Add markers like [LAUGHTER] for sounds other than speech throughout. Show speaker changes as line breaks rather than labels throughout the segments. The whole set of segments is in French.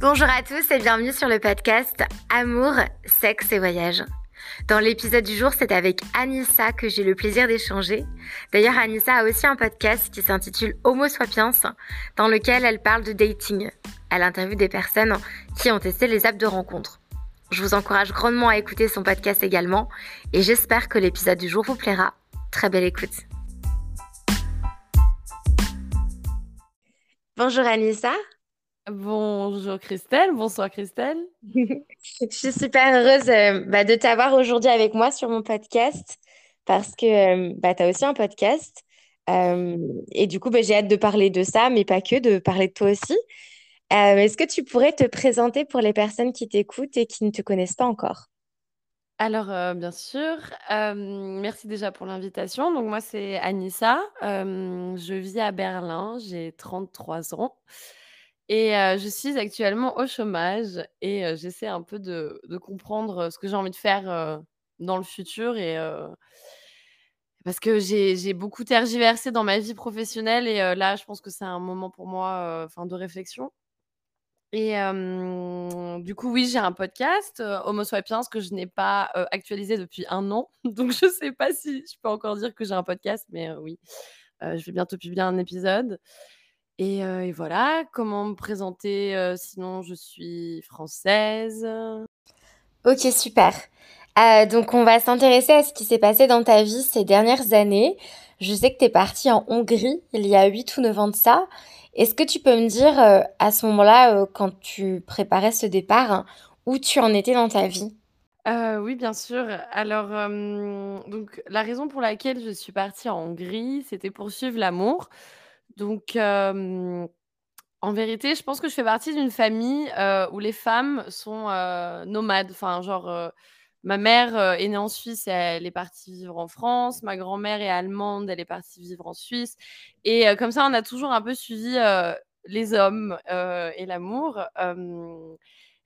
Bonjour à tous et bienvenue sur le podcast Amour, sexe et voyage. Dans l'épisode du jour, c'est avec Anissa que j'ai le plaisir d'échanger. D'ailleurs, Anissa a aussi un podcast qui s'intitule Homo Sapiens, dans lequel elle parle de dating. Elle interviewe des personnes qui ont testé les apps de rencontre. Je vous encourage grandement à écouter son podcast également et j'espère que l'épisode du jour vous plaira. Très belle écoute. Bonjour Anissa.
Bonjour Christelle, bonsoir Christelle. [LAUGHS]
Je suis super heureuse euh, bah, de t'avoir aujourd'hui avec moi sur mon podcast parce que euh, bah, tu as aussi un podcast. Euh, et du coup, bah, j'ai hâte de parler de ça, mais pas que, de parler de toi aussi. Est-ce que tu pourrais te présenter pour les personnes qui t'écoutent et qui ne te connaissent pas encore?
Alors, bien sûr, merci déjà pour l'invitation. Donc moi, c'est Anissa, je vis à Berlin, j'ai 33 ans. Et je suis actuellement au chômage et j'essaie un peu de comprendre, ce que j'ai envie de faire, dans le futur et parce que j'ai beaucoup tergiversé dans ma vie professionnelle et là, je pense que c'est un moment pour moi, enfin, de réflexion. Et du coup, oui, j'ai un podcast, Homo Sapiens que je n'ai pas, actualisé depuis un an. [LAUGHS] Donc je sais pas si je peux encore dire que j'ai un podcast, mais oui, je vais bientôt publier un épisode et, voilà, comment me présenter Sinon, je suis française.
Ok, super. Euh, donc, on va s'intéresser à ce qui s'est passé dans ta vie ces dernières années. Je sais que tu es partie en Hongrie il y a 8 ou 9 ans de ça. Est-ce que tu peux me dire à ce moment-là, quand tu préparais ce départ, hein, où tu en étais dans ta vie?
Oui, bien sûr. Alors, donc la raison pour laquelle je suis partie en Hongrie, c'était pour suivre l'amour. Donc, en vérité, je pense que je fais partie d'une famille, où les femmes sont, nomades. Enfin, genre, ma mère, est née en Suisse, elle est partie vivre en France. Ma grand-mère est allemande, elle est partie vivre en Suisse et comme ça, on a toujours un peu suivi, les hommes, et l'amour,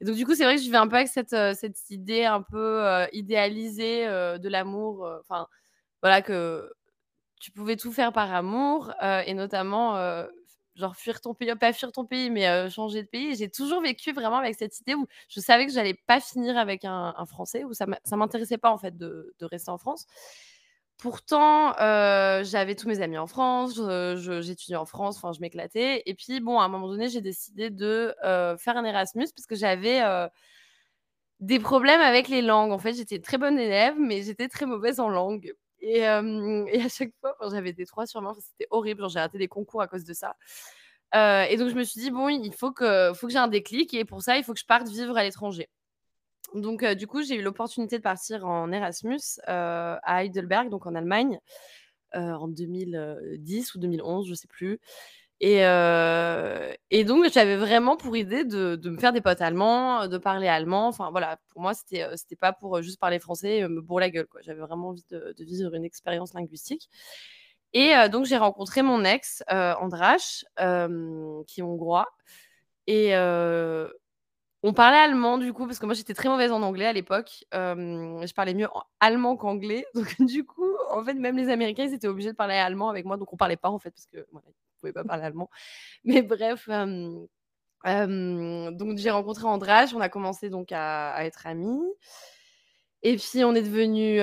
et donc du coup, c'est vrai que je vivais un peu avec cette, cette idée un peu, idéalisée, de l'amour, enfin, voilà, que tu pouvais tout faire par amour euh, et notamment euh, genre fuir ton pays, pas fuir ton pays, mais euh, changer de pays. J'ai toujours vécu vraiment avec cette idée où je savais que j'allais pas finir avec un, Français, où ça m'intéressait pas en fait de, rester en France. Pourtant, j'avais tous mes amis en France, j'étudiais en France, enfin je m'éclatais. Et puis bon, à un moment donné, j'ai décidé de faire un Erasmus parce que j'avais des problèmes avec les langues. En fait, j'étais très bonne élève, mais j'étais très mauvaise en langue. Et, à chaque fois, j'avais des 3 sur moi, c'était horrible. J'ai raté des concours à cause de ça. et donc, je me suis dit, bon, il faut que, faut j'ai un déclic. Et pour ça, il faut que je parte vivre à l'étranger. Donc, du coup, j'ai eu l'opportunité de partir en Erasmus à Heidelberg, donc en Allemagne, en 2010 ou 2011, je ne sais plus. Et, et donc, j'avais vraiment pour idée de, me faire des potes allemands, de parler allemand. Enfin, voilà, pour moi, c'était c'était pas pour juste parler français et me bourrer la gueule. J'avais vraiment envie de, vivre une expérience linguistique. Et donc, j'ai rencontré mon ex, Andrache, qui est hongrois. Et on parlait allemand, du coup, parce que moi, j'étais très mauvaise en anglais à l'époque. je parlais mieux allemand qu'anglais. [LAUGHS] Donc, du coup, en fait, même les Américains, ils étaient obligés de parler allemand avec moi. Donc, on parlait pas, en fait, parce que pouvais pas parler allemand. [LAUGHS] Mais bref, donc j'ai rencontré Andrage, on a commencé donc à, être amis. Et puis on est devenus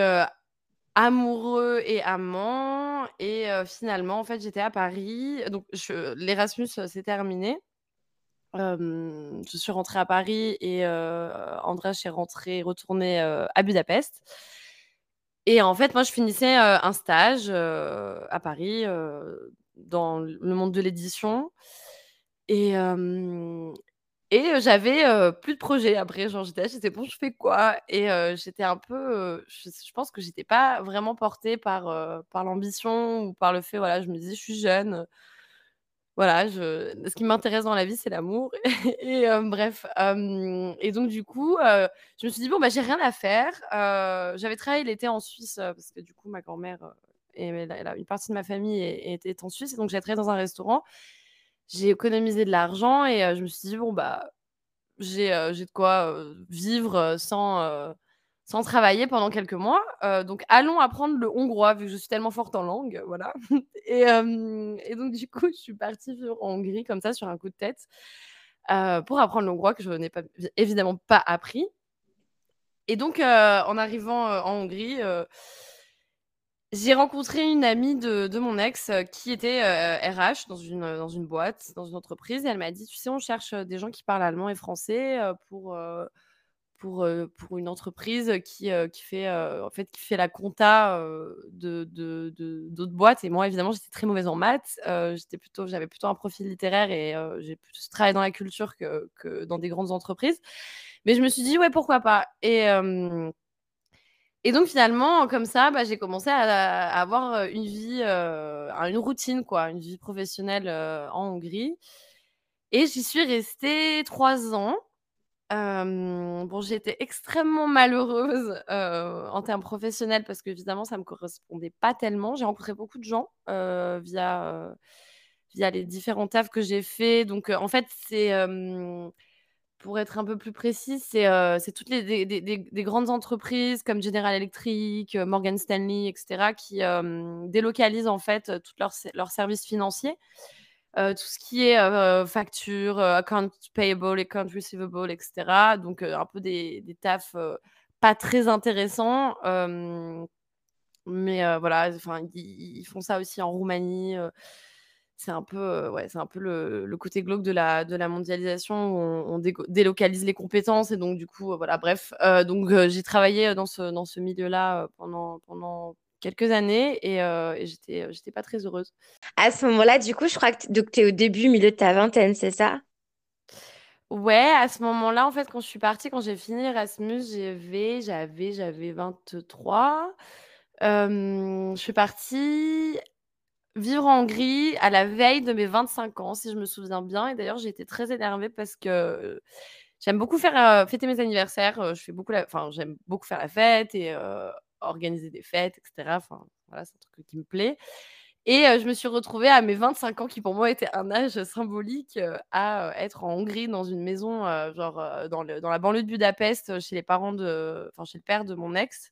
amoureux et amants. Et finalement, en fait, j'étais à Paris. Donc l'Erasmus s'est terminé. je suis rentrée à Paris et Andrage est rentré, retourné à Budapest. Et en fait, moi, je finissais un stage à Paris dans le monde de l'édition. Et, et j'avais plus de projet après. Genre, j'étais j'étais bon, je fais quoi? Et j'étais un peu. Je, pense que j'étais pas vraiment portée par, par l'ambition ou par le fait, voilà, je me disais, je suis jeune. Voilà, ce qui m'intéresse dans la vie, c'est l'amour. [LAUGHS] et bref. et donc, du coup, je me suis dit, bon, bah, j'ai rien à faire. J'avais travaillé l'été en Suisse parce que, du coup, ma grand-mère et une partie de ma famille était en Suisse, donc j'ai travaillé dans un restaurant. J'ai économisé de l'argent et je me suis dit, bon, bah, j'ai de quoi vivre sans, sans travailler pendant quelques mois. donc, allons apprendre le hongrois, vu que je suis tellement forte en langue. [LAUGHS] Voilà. et, et, donc, du coup, je suis partie en Hongrie comme ça, sur un coup de tête. pour apprendre le hongrois que je n'ai pas, évidemment pas appris. Et donc, en arrivant en Hongrie, j'ai rencontré une amie de, mon ex qui était RH dans une, dans une boîte, dans une entreprise, et elle m'a dit, tu sais, on cherche des gens qui parlent allemand et français pour, pour, pour une entreprise qui, qui, fait, en fait, qui fait la compta de, de, d'autres boîtes. Et moi, évidemment, j'étais très mauvaise en maths. j'étais plutôt, j'avais plutôt un profil littéraire et j'ai plutôt travaillé dans la culture que, que, dans des grandes entreprises. Mais je me suis dit, ouais, pourquoi pas. Et, et donc, finalement, comme ça, bah, j'ai commencé à, avoir une vie, une routine, quoi, une vie professionnelle en Hongrie. Et j'y suis restée trois ans. Euh, bon, j'étais extrêmement malheureuse en termes professionnels parce qu'évidemment, ça ne me correspondait pas tellement. J'ai rencontré beaucoup de gens via, via les différents tafs que j'ai fait. Donc, en fait, c'est pour être un peu plus précis, c'est toutes les des, grandes entreprises comme General Electric, Morgan Stanley, etc., qui délocalisent en fait tous leurs, services financiers. tout ce qui est facture, account payable, account receivable, etc. Donc un peu des, des tafs pas très intéressants. mais voilà, enfin, ils, font ça aussi en Roumanie c'est un peu, ouais, c'est un peu le, côté glauque de la, de la mondialisation où on, délocalise les compétences et donc du coup, voilà, bref. donc j'ai travaillé dans ce, dans ce milieu-là pendant, pendant quelques années et, et j'étais, j'étais pas très heureuse.
À ce moment-là, du coup, je crois que tu es au début, milieu de ta vingtaine, c'est ça?
Ouais, à ce moment-là, en fait, quand je suis partie, quand j'ai fini Erasmus, j'avais, j'avais, j'avais 23. je suis partie Vivre en Hongrie à la veille de mes 25 ans, si je me souviens bien. Et d'ailleurs, j'ai été très énervée parce que j'aime beaucoup faire fêter mes anniversaires. je fais beaucoup, enfin, j'aime beaucoup faire la fête et organiser des fêtes, etc. Enfin, voilà, c'est un truc qui me plaît. Et je me suis retrouvée à mes 25 ans, qui pour moi était un âge symbolique, à être en Hongrie dans une maison, genre dans, dans la banlieue de Budapest, chez les parents de, enfin chez le père de mon ex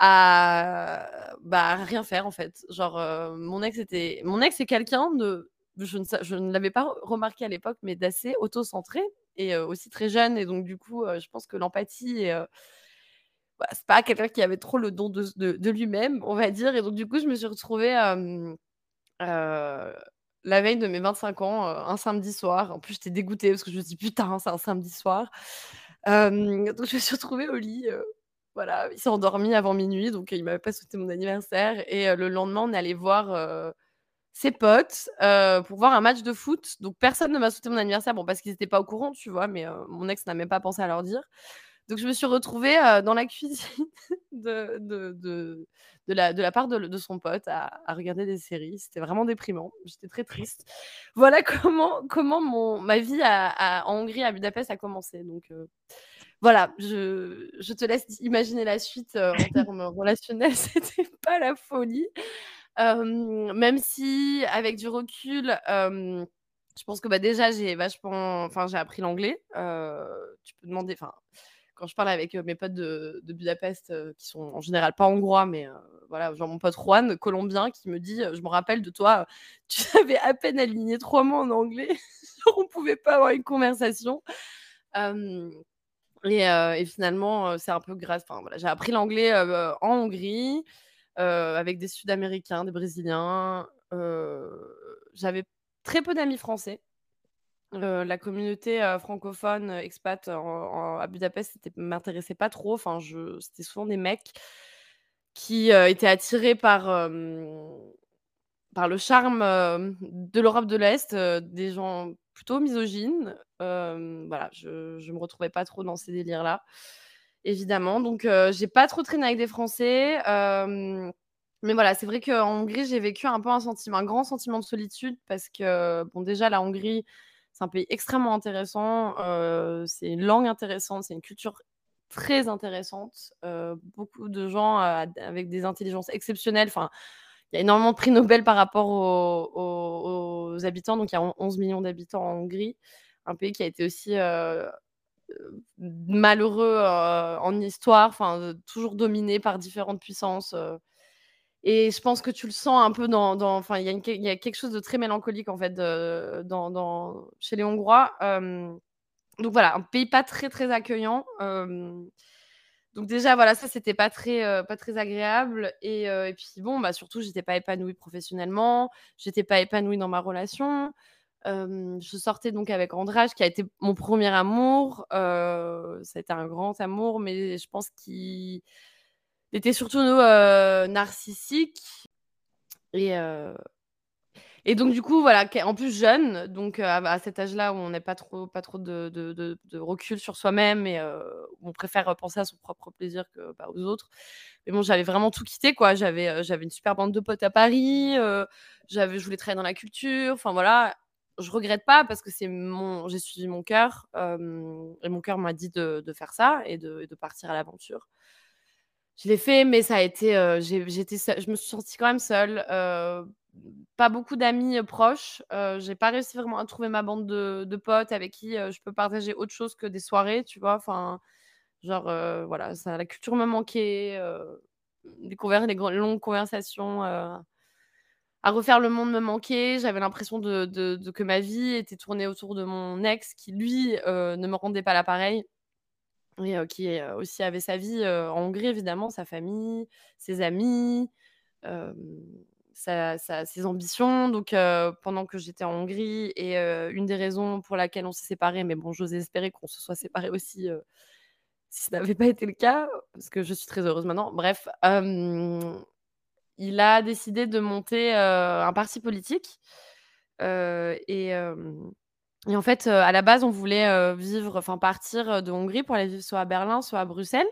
à bah, rien faire en fait. Genre, mon ex était. Mon ex est quelqu'un de. Je ne, je ne l'avais pas remarqué à l'époque, mais d'assez auto-centré et aussi très jeune. Et donc, du coup, je pense que l'empathie. Bah, c'est pas quelqu'un qui avait trop le don de, de, lui-même, on va dire. Et donc, du coup, je me suis retrouvée la veille de mes 25 ans, un samedi soir. En plus, j'étais dégoûtée parce que je me suis dit, putain, c'est un samedi soir. donc, je me suis retrouvée au lit voilà, il s'est endormi avant minuit, donc il m'avait pas souhaité mon anniversaire. Et le lendemain, on est allé voir ses potes pour voir un match de foot. Donc personne ne m'a souhaité mon anniversaire, bon, parce qu'ils n'étaient pas au courant, tu vois, mais mon ex n'a même pas pensé à leur dire. Donc je me suis retrouvée dans la cuisine [LAUGHS] de, de, la, de la part de, son pote à, à, regarder des séries. C'était vraiment déprimant. J'étais très triste. Voilà [LAUGHS] comment, comment mon, ma vie à, en Hongrie, à Budapest, a commencé. Donc voilà, je, te laisse imaginer la suite en [LAUGHS] termes relationnels, [LAUGHS] c'était pas la folie. même si, avec du recul, je pense que bah, déjà, j'ai vachement. Enfin, j'ai appris l'anglais. tu peux demander. Enfin, quand je parle avec mes potes de, Budapest, qui sont en général pas hongrois, mais voilà, genre mon pote Juan, colombien, qui me dit Je me rappelle de toi, tu [LAUGHS] savais à peine aligner trois mots en anglais. on pouvait pas avoir une conversation. Et, finalement, c'est un peu grâce. Enfin, voilà, j'ai appris l'anglais en Hongrie avec des Sud-Américains, des Brésiliens. J'avais très peu d'amis français. la communauté francophone expat à Budapest ne m'intéressait pas trop. Enfin, c'était souvent des mecs qui étaient attirés par, par le charme de l'Europe de l'Est, des gens plutôt misogynes. voilà, je, je me retrouvais pas trop dans ces délires-là, évidemment. Donc, j'ai pas trop traîné avec des Français. mais voilà, c'est vrai qu'en Hongrie, j'ai vécu un peu un sentiment, un grand sentiment de solitude parce que, bon, déjà, la Hongrie, c'est un pays extrêmement intéressant. c'est une langue intéressante, c'est une culture très intéressante. beaucoup de gens avec des intelligences exceptionnelles. Enfin, il y a énormément de prix Nobel par rapport aux, habitants. Donc, il y a 11 millions d'habitants en Hongrie, un pays qui a été aussi euh, euh, malheureux euh, en histoire, enfin, toujours dominé par différentes puissances. Et je pense que tu le sens un peu dans, enfin, il y, a quelque chose de très mélancolique en fait chez les Hongrois. donc voilà, un pays pas très très accueillant. Donc déjà voilà, ça c'était pas très pas très agréable. Et, et puis bon, bah surtout j'étais pas épanouie professionnellement, j'étais pas épanouie dans ma relation. je sortais donc avec Andrage, qui a été mon premier amour. ça a été un grand amour, mais je pense qu'il était surtout euh, narcissique. Et, euh, et donc, du coup, voilà, en plus jeune, donc euh, à, cet âge-là où on n'a pas trop, pas trop de, recul sur soi-même et on préfère penser à son propre plaisir que bah, aux autres. Mais bon, j'avais vraiment tout quitté, quoi. J'avais, j'avais une super bande de potes à Paris, j'avais, je voulais travailler dans la culture, enfin voilà. Je regrette pas parce que c'est mon, j'ai suivi mon cœur et mon cœur m'a dit de, faire ça et de, partir à l'aventure je l'ai fait, mais ça a été. Euh, j'étais, je me suis sentie quand même seule. Euh, pas beaucoup d'amis euh, proches. j'ai pas réussi vraiment à trouver ma bande de, potes avec qui je peux partager autre chose que des soirées, tu vois. Enfin, genre, voilà, ça, la culture me manquait. les, les longues conversations à refaire le monde me manquait. J'avais l'impression de, que ma vie était tournée autour de mon ex qui, lui, ne me rendait pas l'appareil et qui aussi avait sa vie en Hongrie, évidemment, sa famille, ses amis, ses ambitions. Donc, pendant que j'étais en Hongrie, et une des raisons pour laquelle on s'est séparés, mais bon, j'ose espérer qu'on se soit séparés aussi si ce n'avait pas été le cas, parce que je suis très heureuse maintenant. Bref, il a décidé de monter un parti politique. et et en fait, à la base, on voulait, vivre enfin partir, de Hongrie pour aller vivre soit à Berlin, soit à Bruxelles.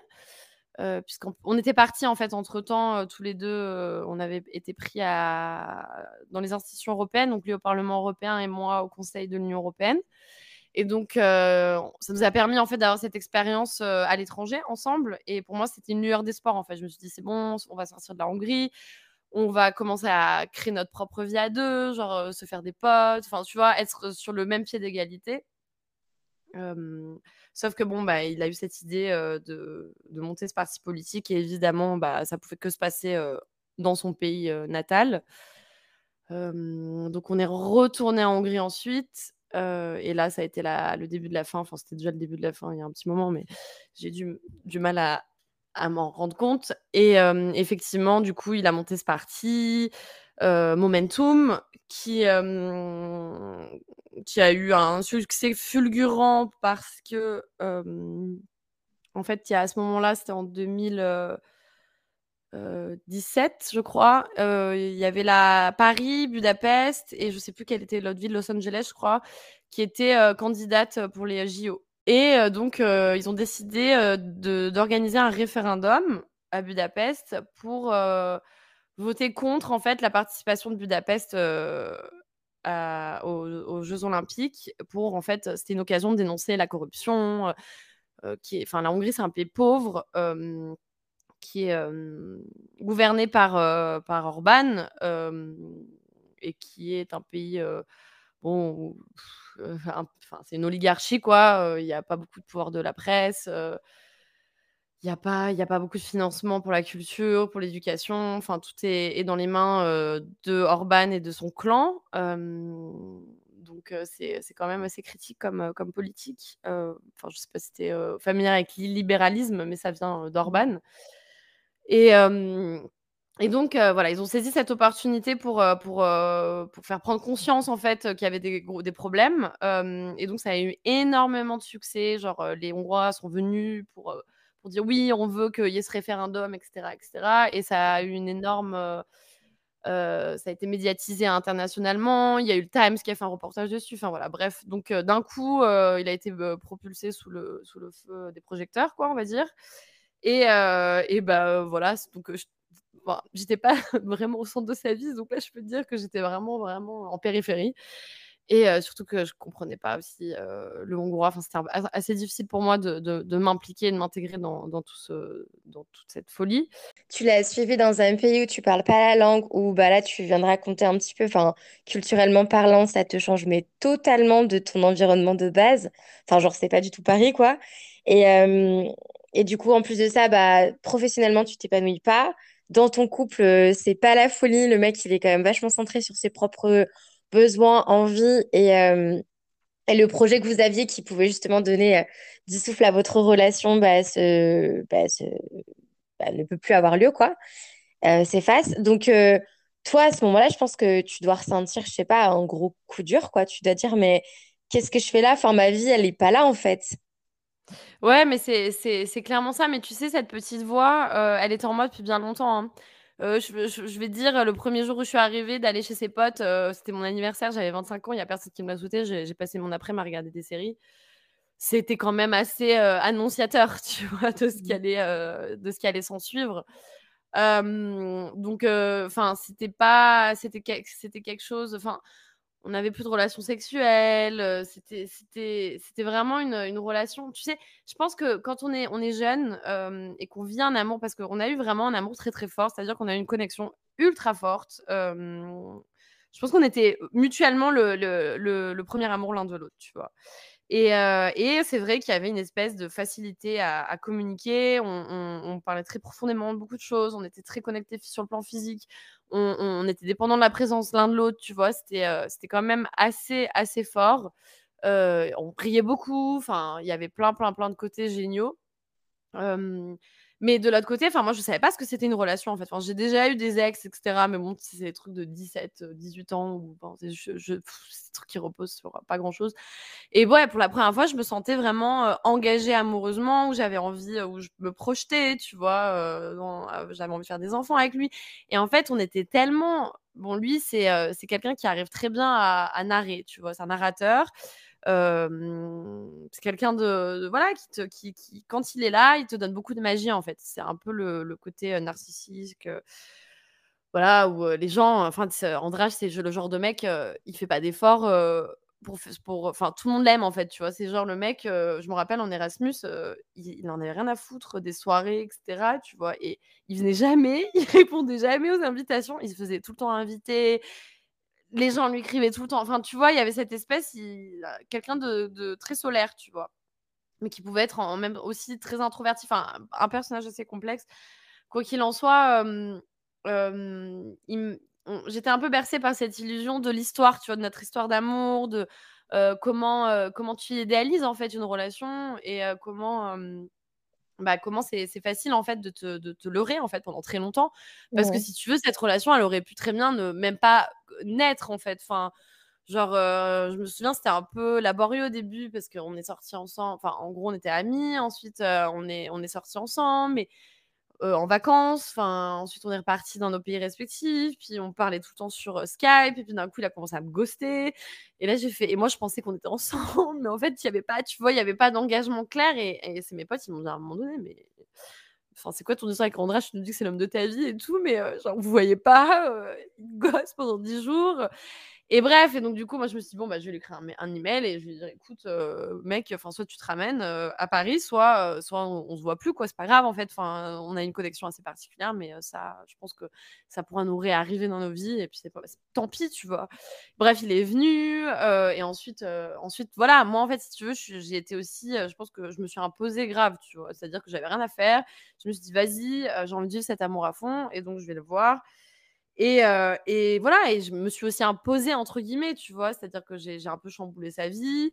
Puisqu'on était partis en fait entre-temps, tous les deux, on avait été pris à dans les institutions européennes, donc lui au Parlement européen et moi au Conseil de l'Union européenne. Et donc, ça nous a permis en fait d'avoir cette expérience, à l'étranger ensemble et pour moi, c'était une lueur d'espoir en fait. Je me suis dit: «C'est bon, on va sortir de la Hongrie, on va commencer à créer notre propre vie à deux, genre se faire des potes, enfin tu vois, être sur le même pied d'égalité. Sauf que bon, bah, il a eu cette idée de, monter ce parti politique et évidemment, bah, ça pouvait que se passer dans son pays natal. donc on est retourné en Hongrie ensuite. et là, ça a été le début de la fin. Enfin, c'était déjà le début de la fin il y a un petit moment, mais j'ai du, du mal à, à m'en rendre compte. Et effectivement, du coup, il a monté ce parti, Momentum, qui, qui a eu un succès fulgurant parce que, en fait, y a, à ce moment-là, c'était en 2017, je crois, il y avait la Paris, Budapest et je sais plus quelle était l'autre ville, Los Angeles, je crois, qui était candidate pour les JO. Et donc, ils ont décidé d'organiser un référendum à Budapest pour voter contre en fait la participation de Budapest aux, Jeux Olympiques. Pour en fait, c'était une occasion de dénoncer la corruption. qui enfin, la Hongrie, c'est un pays pauvre qui est gouverné par, par Orban et qui est un pays bon enfin, c'est une oligarchie, quoi. Il n'y a pas beaucoup de pouvoir de la presse. Il n'y a, pas, y a pas beaucoup de financement pour la culture, pour l'éducation. Enfin, tout est, dans les mains de Orban et de son clan. donc, c'est quand même assez critique comme, comme politique. Enfin, je ne sais pas si tu es familier avec l'illibéralisme, mais ça vient d'Orban. Et, et donc, voilà, ils ont saisi cette opportunité pour, pour, pour faire prendre conscience, en fait, qu'il y avait des, des problèmes. et donc, ça a eu énormément de succès. Genre, les Hongrois sont venus pour, pour dire oui, on veut qu'il y ait ce référendum, etc., etc. Et ça a eu une énorme. ça a été médiatisé internationalement. Il y a eu le Times qui a fait un reportage dessus. Enfin, voilà, bref. Donc, d'un coup, il a été propulsé sous le, sous le feu des projecteurs, quoi, on va dire. Et, et bah, voilà. Donc, j'étais pas [LAUGHS] vraiment au centre de sa vie, donc là, je peux te dire que j'étais vraiment, vraiment en périphérie. Et surtout que je comprenais pas aussi le hongrois. Enfin, c'était assez difficile pour moi de, de, m'impliquer, de m'intégrer dans, dans, tout dans toute cette folie.
Tu l'as suivi dans un pays où tu parles pas la langue, où bah, là, tu viens de raconter un petit peu, enfin, culturellement parlant, ça te change, mais totalement de ton environnement de base. Enfin, genre, c'est pas du tout Paris, quoi. Et, et du coup, en plus de ça, bah, professionnellement, tu t'épanouis pas dans ton couple, c'est pas la folie. Le mec, il est quand même vachement centré sur ses propres besoins, envies et, euh, et le projet que vous aviez qui pouvait justement donner du souffle à votre relation bah, bah, bah, ne peut plus avoir lieu, quoi. s'efface. Donc, toi, à ce moment-là, je pense que tu dois ressentir, je sais pas, un gros coup dur, quoi. Tu dois dire, mais qu'est-ce que je fais là? Enfin, ma vie, elle est pas là, en fait.
Ouais, mais c'est clairement ça. Mais tu sais, cette petite voix, euh, elle était en moi depuis bien longtemps. Hein. Euh, je, je, vais dire, le premier jour où je suis arrivée, d'aller chez ses potes, euh, c'était mon anniversaire, j'avais 25 ans, il n'y a personne qui me l'a souhaité, j'ai passé mon après-midi à regarder des séries. C'était quand même assez annonciateur, [LAUGHS] tu vois, de ce qui mmh. allait, de ce qui allait s'en suivre. donc, enfin, c'était pas, c'était quelque chose, enfin, on n'avait plus de relations sexuelles. C'était, c'était, vraiment une, une, relation. Tu sais, je pense que quand on est, on est jeune et qu'on vit un amour, parce qu'on a eu vraiment un amour très très fort, c'est-à-dire qu'on a eu une connexion ultra forte. je pense qu'on était mutuellement le, le, le, premier amour l'un de l'autre, tu vois. Et, et c'est vrai qu'il y avait une espèce de facilité à, communiquer. On, parlait très profondément de beaucoup de choses. On était très connectés sur le plan physique on, était dépendant de la présence l'un de l'autre, tu vois. C'était euh, quand même assez, assez fort. Euh, on priait beaucoup. Enfin, il y avait plein, plein, plein de côtés géniaux. Mais de l'autre côté, enfin, moi, je savais pas ce que c'était une relation, en fait. J'ai déjà eu des ex, etc. Mais bon, c'est des trucs de 17, 18 ans, ou c'est des trucs qui reposent sur pas grand-chose. Et ouais, pour la première fois, je me sentais vraiment engagée amoureusement, où j'avais envie, où je me projetais, tu vois, j'avais envie de faire des enfants avec lui. Et en fait, on était tellement... Bon, lui, c'est c'est quelqu'un qui arrive très bien à, à narrer, tu vois, c'est un narrateur c'est quelqu'un de, voilà qui, qui, qui, quand il est là, il te donne beaucoup de magie en fait. C'est un peu le, côté narcissique, voilà où les gens, enfin André, c'est le genre de mec, il fait pas d'efforts pour, pour, enfin tout le monde l'aime en fait, tu vois. C'est genre le mec, je me rappelle en Erasmus, il, il, en avait rien à foutre des soirées, etc. Tu vois, et il venait jamais, [LAUGHS] il répondait jamais aux invitations, il se faisait tout le temps inviter les gens lui écrivaient tout le temps. Enfin, tu vois, il y avait cette espèce, quelqu'un de, très solaire, tu vois, mais qui pouvait être en, même aussi très introverti. Enfin, un personnage assez complexe. Quoi qu'il en soit, j'étais un peu bercée par cette illusion de l'histoire, tu vois, de notre histoire d'amour, de comment, comment tu idéalises en fait une relation et comment bah, comment c'est facile en fait de te, de te, leurrer en fait pendant très longtemps. Parce que si tu veux cette relation elle aurait pu très bien ne même pas naître en fait. Enfin genre je me souviens c'était un peu laborieux au début parce qu'on est sortis ensemble enfin en gros on était amis ensuite on est on est sortis ensemble mais euh, en vacances. Enfin, ensuite, on est reparti dans nos pays respectifs. Puis, on parlait tout le temps sur euh, Skype. Et puis, d'un coup, il a commencé à me ghoster. Et là, j'ai fait. Et moi, je pensais qu'on était ensemble. [LAUGHS] Mais en fait, il n'y avait pas, tu vois, il n'y avait pas d'engagement clair. Et, c'est mes potes, ils m'ont dit à un moment donné, mais. Enfin, c'est quoi ton histoire avec André Je te dis que c'est l'homme de ta vie et tout, mais euh, genre, vous voyez pas, il gosse pendant 10 jours. Et bref, et donc du coup, moi je me suis dit, bon, bah, je vais lui écrire un, email et je lui dire, écoute, euh, mec, soit tu te ramènes euh, à Paris, soit, euh, soit on, se voit plus, quoi, c'est pas grave en fait. Enfin, on a une connexion assez particulière, mais ça, je pense que ça pourra nous réarriver dans nos vies et puis c'est pas, tant pis, tu vois. Bref, il est venu et ensuite, ensuite, voilà, moi en fait, si tu veux, j'ai été aussi, je pense que je me suis imposée grave, tu vois, c'est-à-dire que j'avais rien à faire. Je me suis dit, vas-y, j'ai envie de vivre cet amour à fond et donc je vais le voir. Et, et, voilà, et je me suis aussi imposée, entre guillemets, tu vois, c'est-à-dire que j'ai un peu chamboulé sa vie.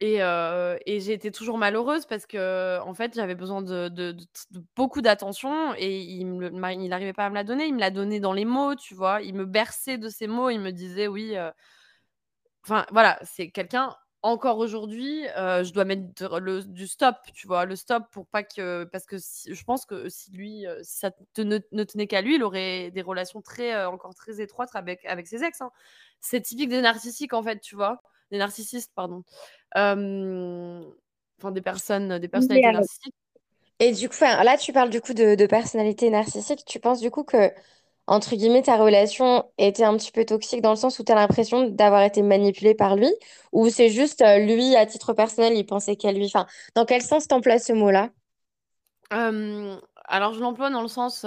et, et j'ai été toujours malheureuse parce que, en fait, j'avais besoin de, de, beaucoup d'attention et il n'arrivait pas à me la donner. Il me l'a donné dans les mots, tu vois. Il me berçait de ses mots. Il me disait, oui. Enfin, voilà, c'est quelqu'un encore aujourd'hui, je dois mettre le, du stop, tu vois, le stop pour pas que. Parce que je pense que si lui, si ça ne, tenait qu'à lui, il aurait des relations très, encore très étroites avec, avec ses ex. Hein. C'est typique des narcissiques, en fait, tu vois. Des narcissistes, pardon. Enfin, des personnes, des personnalités narcissiques.
Et du coup, là, tu parles du coup de, de personnalité narcissique. Tu penses du coup que entre guillemets, ta relation était un petit peu toxique dans le sens où tu as l'impression d'avoir été manipulée par lui ou c'est juste euh, lui, à titre personnel, il pensait qu'à lui? Enfin, dans quel sens t'emploies ce mot-là?
Alors, je l'emploie dans le sens.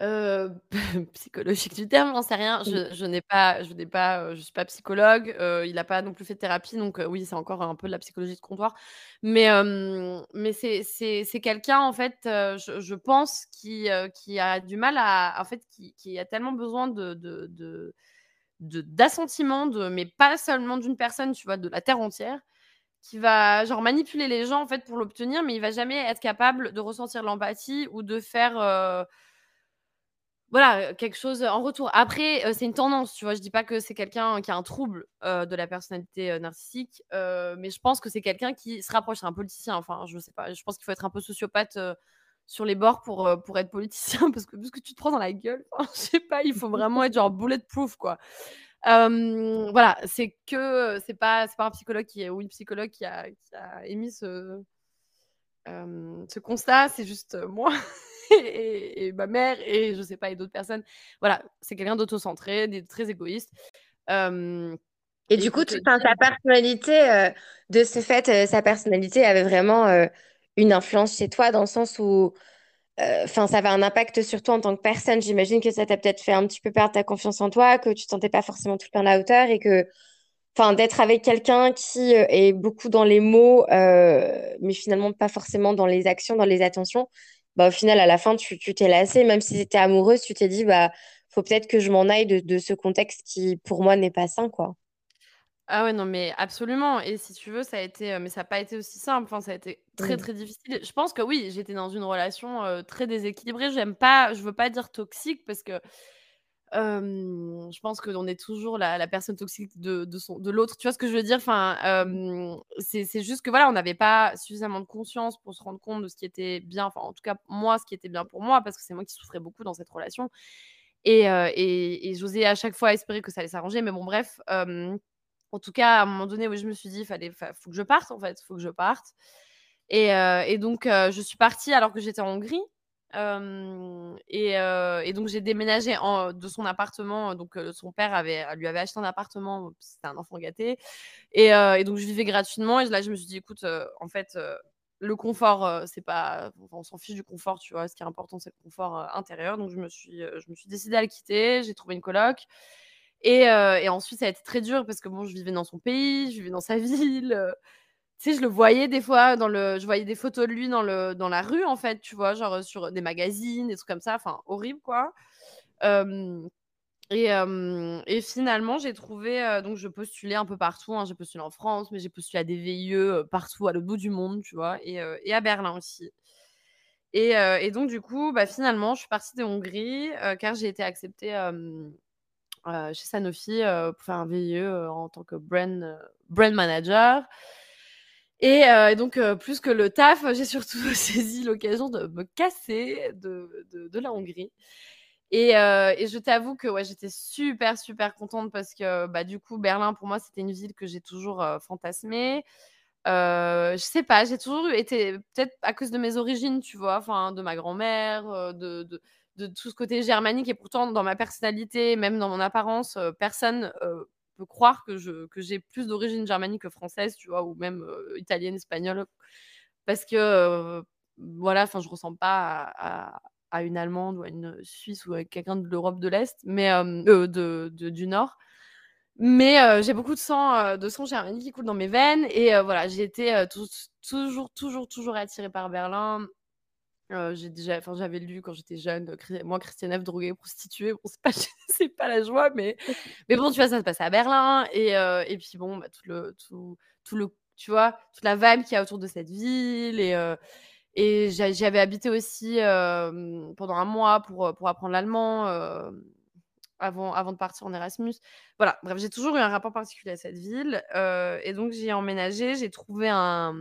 Euh, [LAUGHS] psychologique du terme, j'en sais rien. Je je n'ai pas je n'ai pas, heu, je suis pas psychologue, heu, il a pas non plus fait de thérapie donc oui, c'est encore un peu de la psychologie de comptoir. Mais mais c'est c'est c'est quelqu'un en fait, je je pense qui, qui a du mal à en fait, qui qui a tellement besoin de de de de d'assentiment de mais pas seulement d'une personne, tu vois? De la terre entière, qui va genre manipuler les gens en fait pour l'obtenir, mais il va jamais être capable de ressentir l'empathie ou de faire, voilà, quelque chose, en retour. Après, c'est une tendance, tu vois? Je dis pas que c'est quelqu'un qui a un trouble, de la personnalité, narcissique, mais je pense que c'est quelqu'un qui se rapproche. C'est un politicien, enfin, je sais pas, je pense qu'il faut être un peu sociopathe, sur les bords pour, pour être politicien [LAUGHS] parce que vu ce que tu te prends dans la gueule, enfin, je sais pas, il faut vraiment être genre bulletproof, quoi. Voilà, c'est que, c'est pas pas un psychologue qui est ou une psychologue qui a qui a émis ce ce constat, c'est juste, moi. [LAUGHS] et, et, ma mère et je sais pas, et d'autres personnes. Voilà, c'est quelqu'un d'autocentré, très égoïste. Euh,
et, du coup, tu, sa personnalité, euh, de ce fait, euh, sa personnalité avait vraiment euh, une influence chez toi dans le sens où, enfin, ça avait un impact sur toi en tant que personne. J'imagine que ça t'a peut-être fait un petit peu perdre ta confiance en toi, que tu te sentais pas forcément tout le temps à la hauteur et que, enfin, d'être avec quelqu'un qui est beaucoup dans les mots, mais finalement pas forcément dans les actions, dans les attentions bah, au final, à la fin, tu t'es lassé. Même si tu étais amoureuse, tu t'es dit, bah, faut peut-être que je m'en aille de, ce contexte qui, pour moi, n'est pas sain, quoi.
Ah ouais, non, mais absolument. Et si tu veux, ça a été, euh, mais ça n'a pas été aussi simple. Enfin, ça a été très, très difficile. Je pense que oui, j'étais dans une relation euh, très déséquilibrée. J'aime pas, je veux pas dire toxique parce que je pense qu'on est toujours la, personne toxique de, de l'autre. Tu vois ce que je veux dire? Enfin, mmh. c'est juste que voilà, on n'avait pas suffisamment de conscience pour se rendre compte de ce qui était bien. Enfin, en tout cas, moi, ce qui était bien pour moi, parce que c'est moi qui souffrais beaucoup dans cette relation. Et, et, j'osais à chaque fois espérer que ça allait s'arranger. Mais bon, bref. en tout cas, à un moment donné, oui, je me suis dit, il faut que je parte, en fait. Il faut que je parte. Et, et donc, je suis partie alors que j'étais en Hongrie et, donc j'ai déménagé de son appartement. Donc son père lui avait acheté un appartement, c'était un enfant gâté. Et, donc je vivais gratuitement. Et là je me suis dit, écoute, en fait, le confort, c'est pas, on s'en fiche du confort, tu vois. Ce qui est important, c'est le confort intérieur. Donc je me suis, je suis décidée à le quitter. J'ai trouvé une coloc. Et, et, ensuite, ça a été très dur parce que bon, je vivais dans son pays, je vivais dans sa [LAUGHS] ville tu je le voyais des fois dans le je voyais des photos de lui dans le dans la rue en fait, tu vois? Genre, sur des magazines, des trucs comme ça, enfin horrible quoi. et et finalement, j'ai trouvé, donc je postulais un peu partout, hein. J'ai postulé en France, mais j'ai postulé à des VIE, partout à l'autre bout du monde, tu vois? Et et à Berlin aussi. Et et donc du coup, bah, finalement, je suis partie de Hongrie, car j'ai été acceptée, chez Sanofi, pour faire un VIE, en tant que brand, brand manager. Et, donc, plus que le taf, j'ai surtout [LAUGHS] saisi l'occasion de me casser de, la Hongrie. Et, et je t'avoue que ouais, j'étais super, super contente parce que bah, du coup, Berlin, pour moi, c'était une ville que j'ai toujours fantasmée. je sais pas, j'ai toujours été, peut-être à cause de mes origines, tu vois, de ma grand-mère, de, tout ce côté germanique. Et pourtant, dans ma personnalité, même dans mon apparence, personne croire que je que j'ai plus d'origine germanique que française, tu vois, ou même italienne, espagnole, parce que voilà, enfin, je ressemble pas à, une Allemande ou à une Suisse ou à quelqu'un de l'Europe de l'Est, mais de, de, du Nord. Mais j'ai beaucoup de sang, de sang germanique qui coule dans mes veines et voilà, j'ai été toujours, toujours, toujours attirée par Berlin j'ai déjà, enfin, j'avais lu quand j'étais jeune, moi, Christiane F. droguée, prostituée. Bon, c'est pas, [LAUGHS] c'est pas la joie, mais, mais bon, tu vois, ça se passe à Berlin. Et, et puis, bon, bah, tout, le, tout, tout le, tu vois, toute la vibe qu'il y a autour de cette ville. Et, et j'avais habité aussi pendant un mois pour, pour apprendre l'allemand avant, avant de partir en Erasmus. Voilà, bref, j'ai toujours eu un rapport particulier à cette ville. et donc, j'ai emménagé, j'ai trouvé un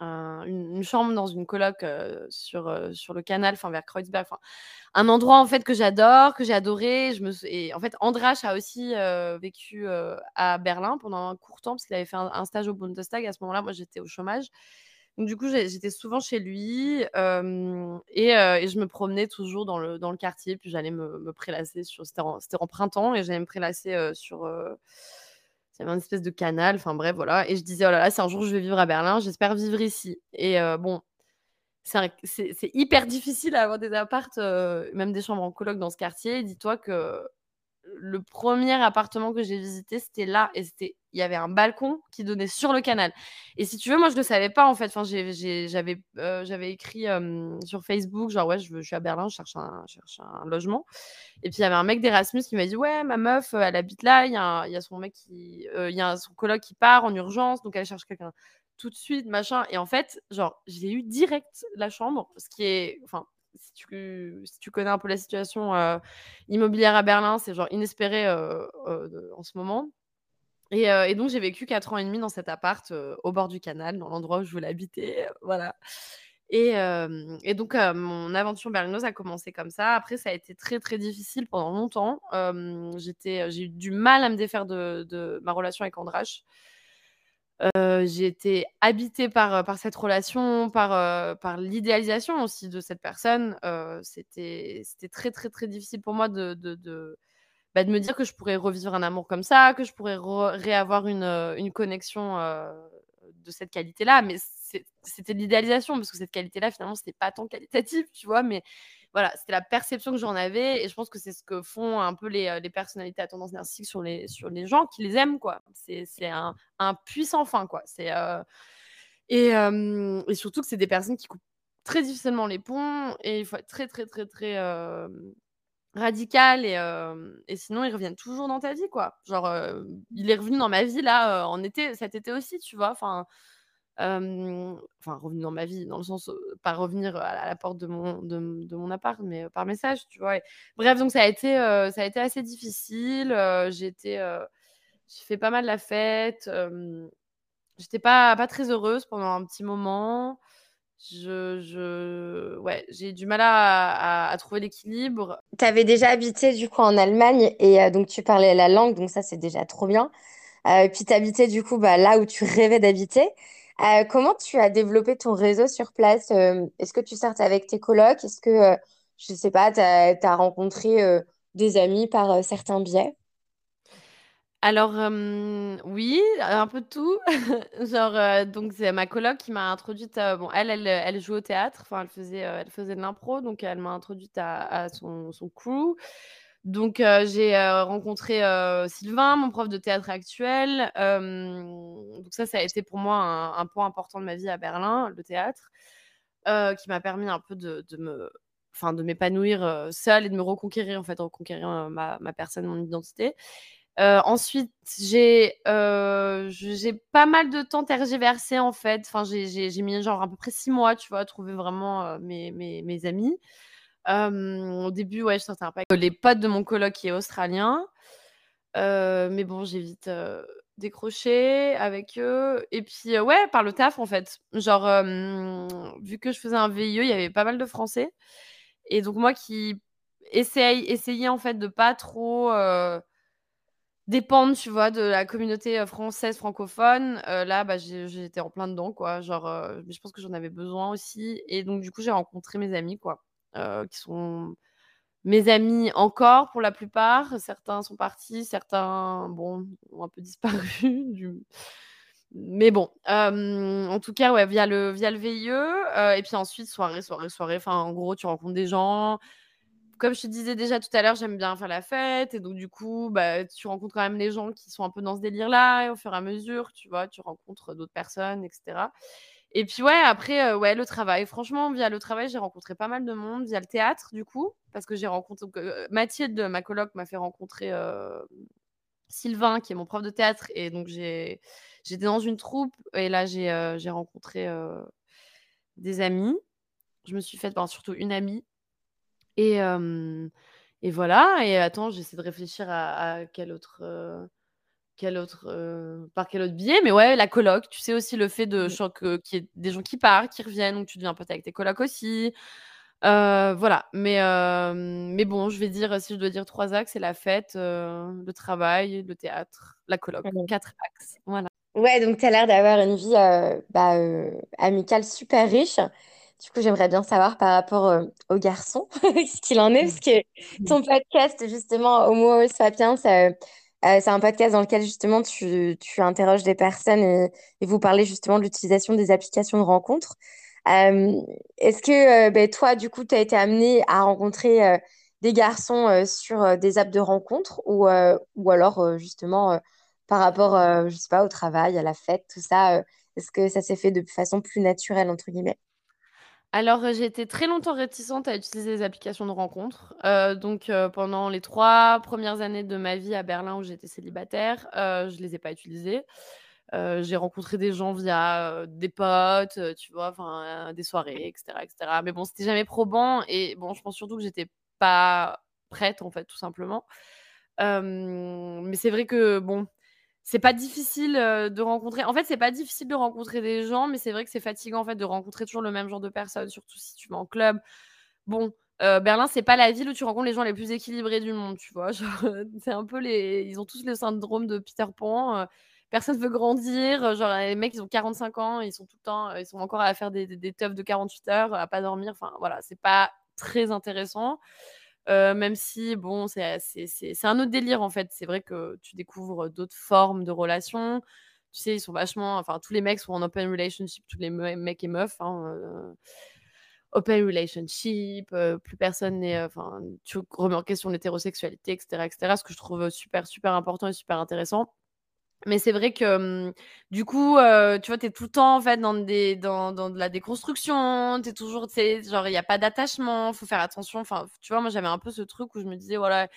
une, chambre dans une coloc sur, sur le canal, enfin vers Kreuzberg, un endroit en fait que j'adore, que j'ai adoré. Je me et en fait a aussi vécu à Berlin pendant un court temps parce qu'il avait fait un, stage au Bundestag. À ce moment-là, moi j'étais au chômage. Donc du coup, j'étais souvent chez lui et, et, je me promenais toujours dans le, dans le quartier. Puis j'allais me, me prélasser sur. C'était en, en, printemps et j'allais me prélasser sur il y avait une espèce de canal, enfin bref, voilà. Et je disais, oh là là, si un jour je vais vivre à Berlin, j'espère vivre ici. Et bon, c'est hyper difficile à avoir des appartes, même des chambres en coloc dans ce quartier. Dis-toi que le premier appartement que j'ai visité, c'était là et c'était il y avait un balcon qui donnait sur le canal. Et si tu veux, moi je le savais pas en fait. Enfin, j'avais euh, j'avais écrit sur Facebook genre ouais, je, je, suis à Berlin, je cherche un, cherche un logement. Et puis il y avait un mec d'Erasmus qui m'a dit ouais, ma meuf, elle habite là, il y, a, y a son mec qui euh, il y a son coloc qui part en urgence, donc elle cherche quelqu'un tout de suite, machin. Et en fait, genre, j'ai eu direct la chambre, ce qui est, enfin, si tu, si tu connais un peu la situation euh, immobilière à Berlin, c'est genre inespéré euh, euh, en ce moment. Et, donc, j'ai vécu 4 ans et demi dans cet appart au bord du canal, dans l'endroit où je voulais habiter. voilà. Et, donc, mon aventure berlinoise a commencé comme ça. Après, ça a été très, très difficile pendant longtemps. j'ai eu du mal à me défaire de, de ma relation avec Andrache j'ai été habitée par, par cette relation, par, par l'idéalisation aussi de cette personne. c'était très, très, très difficile pour moi bah, de, me dire que je pourrais revivre un amour comme ça, que je pourrais réavoir une, une connexion de cette qualité-là. Mais c'était l'idéalisation, parce que cette qualité-là, finalement, c'était pas tant qualitatif, tu vois. Mais voilà, c'était la perception que j'en avais. Et je pense que c'est ce que font un peu les, les, personnalités à tendance narcissique sur les, sur les gens qui les aiment, quoi. C'est un, un, puissant fin, quoi. C'est. Et, et, surtout que c'est des personnes qui coupent très difficilement les ponts et il faut être très, très, très, très radical et, et, sinon ils reviennent toujours dans ta vie, quoi. Genre, il est revenu dans ma vie là en été, cet été aussi, tu vois. Enfin, enfin, revenu dans ma vie, dans le sens, pas revenir à la, porte de mon, de, mon appart, mais par message, tu vois. bref, donc ça a été, ça a été assez difficile. j'ai j'ai fait pas mal la fête. j'étais pas, pas très heureuse pendant un petit moment. Je, je, ouais, j'ai du mal à, à, trouver l'équilibre.
Tu avais déjà habité du coup en Allemagne et donc tu parlais la langue, donc ça c'est déjà trop bien. Euh, puis tu habitais du coup bah, là où tu rêvais d'habiter. Euh, comment tu as développé ton réseau sur place? Euh, Est-ce que tu sortais avec tes colocs? Est-ce que, euh, je ne sais pas, tu as, rencontré des amis par certains biais?
Alors oui, un peu de tout. [LAUGHS] Genre, donc c'est ma coloc qui m'a introduite bon elle elle, elle jouait au théâtre, enfin elle faisait, elle faisait de l'impro. Donc elle m'a introduite à à son son crew. Donc, j'ai rencontré Sylvain, mon prof de théâtre actuel. donc ça, ça a été pour moi un, point important de ma vie à Berlin, le théâtre, qui m'a permis un peu de, me, enfin, de m'épanouir seule et de me reconquérir en fait, reconquérir ma, ma personne, mon identité. ensuite, j'ai pas mal de temps tergiversé en fait. Enfin, j'ai mis genre à peu près six mois, tu vois, à trouver vraiment mes, mes amis au début, ouais, je sortais un avec les potes de mon coloc qui est australien. mais bon, j'ai vite décroché avec eux. Et puis, ouais, par le taf, en fait. Genre, vu que je faisais un VIE, il y avait pas mal de Français. Et donc, moi qui essaye, essayais, en fait, de pas trop dépendre, tu vois, de la communauté française francophone. là, bah, j'étais en plein dedans, quoi. Genre, je pense que j'en avais besoin aussi. Et donc, du coup, j'ai rencontré mes amis, quoi. Euh, qui sont mes amis encore pour la plupart. Certains sont partis, certains bon, ont un peu [LAUGHS] disparu. Du... Mais bon, euh, en tout cas, ouais, via le, via le VIE. Euh, et puis ensuite, soirée, soirée, soirée. Enfin, en gros, tu rencontres des gens. Comme je te disais déjà tout à l'heure, j'aime bien faire la fête. Et donc, du coup, bah, tu rencontres quand même les gens qui sont un peu dans ce délire-là. Et au fur et à mesure, tu vois, tu rencontres d'autres personnes, etc. Et puis ouais, après, ouais, le travail. Franchement, via le travail, j'ai rencontré pas mal de monde, via le théâtre, du coup, parce que j'ai rencontré. Mathilde, ma coloc, m'a fait rencontrer Sylvain, qui est mon prof de théâtre. Et donc, j'étais dans une troupe, et là, j'ai rencontré des amis. Je me suis faite, ben, surtout une amie. Et, et voilà. Et attends, j'essaie de réfléchir à, à quel autre quel autre, par quel autre biais Mais ouais, la coloc. Tu sais aussi le fait de mmh. qu'il y ait des gens qui partent, qui reviennent, donc tu deviens pote avec tes colocs aussi. voilà. Mais, mais bon, je vais dire, si je dois dire trois axes, c'est la fête, le travail, le théâtre, la coloc. Quatre axes. Voilà.
Ouais, donc tu as l'air d'avoir une vie bah, amicale super riche. Du coup, j'aimerais bien savoir par rapport aux garçons [LAUGHS] ce qu'il en est, mmh. parce que ton podcast, justement, Homo Sapiens, euh, c'est un podcast dans lequel justement tu, tu interroges des personnes et, vous parlez justement de l'utilisation des applications de rencontres. Est-ce que ben, toi, du coup, tu as été amené à rencontrer des garçons sur des apps de rencontre ou, ou alors justement par rapport, je sais pas, au travail, à la fête, tout ça, est-ce que ça s'est fait de façon plus naturelle, entre guillemets?
Alors, j'ai été très longtemps réticente à utiliser les applications de rencontres. Heu, donc, heu, pendant les 3 premières années de ma vie à Berlin où j'étais célibataire, je les ai pas utilisées. J'ai rencontré des gens via, des potes, tu vois? Enfin, des soirées et cetera et cetera. Mais bon, c'était jamais probant et bon, je pense surtout que j'étais pas prête, en fait, tout simplement. Mais c'est vrai que bon, c'est pas difficile, heu, de rencontrer en fait, c'est pas difficile de rencontrer des gens, mais c'est vrai que c'est fatigant, en fait, de rencontrer toujours le même genre de personnes, surtout si tu vas en club. Bon, heu, Berlin, c'est pas la ville où tu rencontres les gens les plus équilibrés du monde, tu vois? [LAUGHS] C'est un peu les ils ont tous le syndrome de Peter Pan, heu, personne veut grandir, genre les mecs, ils ont 45 ans, ils sont tout le temps, ils sont encore à faire des des des teufs de 48 heures, à pas dormir, enfin voilà, c'est pas très intéressant. Heu, même si bon, c'est c'est un autre délire, en fait. C'est vrai que tu découvres d'autres formes de relations. Tu sais, ils sont vachement enfin, tous les mecs sont en open relationship, tous les me mecs et meufs, hein, open relationship, plus personne n'est, enfin, tu remets en question l'hétérosexualité et cetera et cetera, ce que je trouve super, super important et super intéressant. Mais c'est vrai que, du coup, tu vois, tu es tout le temps, en fait, dans des dans dans de la déconstruction, tu es toujours tu sais, genre, il y a pas d'attachement, faut faire attention. Enfin, tu vois, moi, j'avais un peu ce truc où je me disais: «Voilà»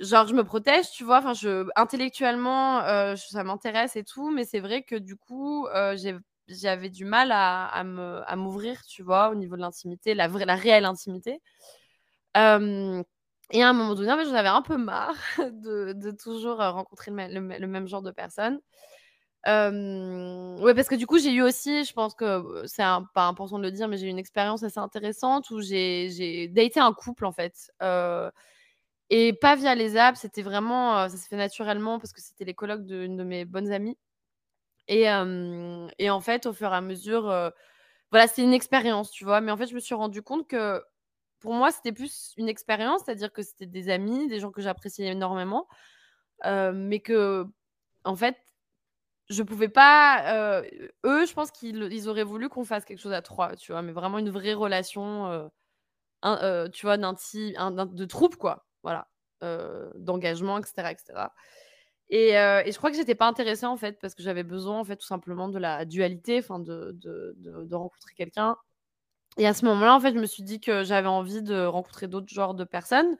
genre, je me protège, tu vois? Enfin, je intellectuellement, ça m'intéresse et tout, mais c'est vrai que, du coup, j'avais du mal à à m'ouvrir, tu vois? Au niveau de l'intimité, la vraie la réelle intimité. Et à un moment donné, j'en avais un peu marre [LAUGHS] de de toujours, heu, rencontrer le le le même genre de personnes. Hem, ouais, parce que du coup, j'ai eu aussi, je pense que c'est pas important de le dire, mais j'ai eu une expérience assez intéressante où j'ai daté un couple, en fait, et pas via les apps, c'était vraiment, ça s'est fait naturellement parce que c'était les colocs d'une de mes bonnes amies et et en fait, au fur et à mesure, voilà, c'était une expérience, tu vois? Mais en fait, je me suis rendu compte que, pour moi, c'était plus une expérience, c'est-à-dire que c'était des amis, des gens que j'appréciais énormément, heu, mais qu'en fait je pouvais pas, heu, eux, je pense qu'ils ils auraient voulu qu'on fasse quelque chose à 3, tu vois? Mais vraiment une vraie relation, heu, tu vois, d'inti un d'in de troupe, quoi, voilà, d'engagement et cetera et je crois que j'étais pas intéressée, en fait, parce que j'avais besoin, en fait, tout simplement de la dualité, enfin de rencontrer quelqu'un et à ce moment-là, en fait, je me suis dit que j'avais envie de rencontrer d'autres genres de personnes.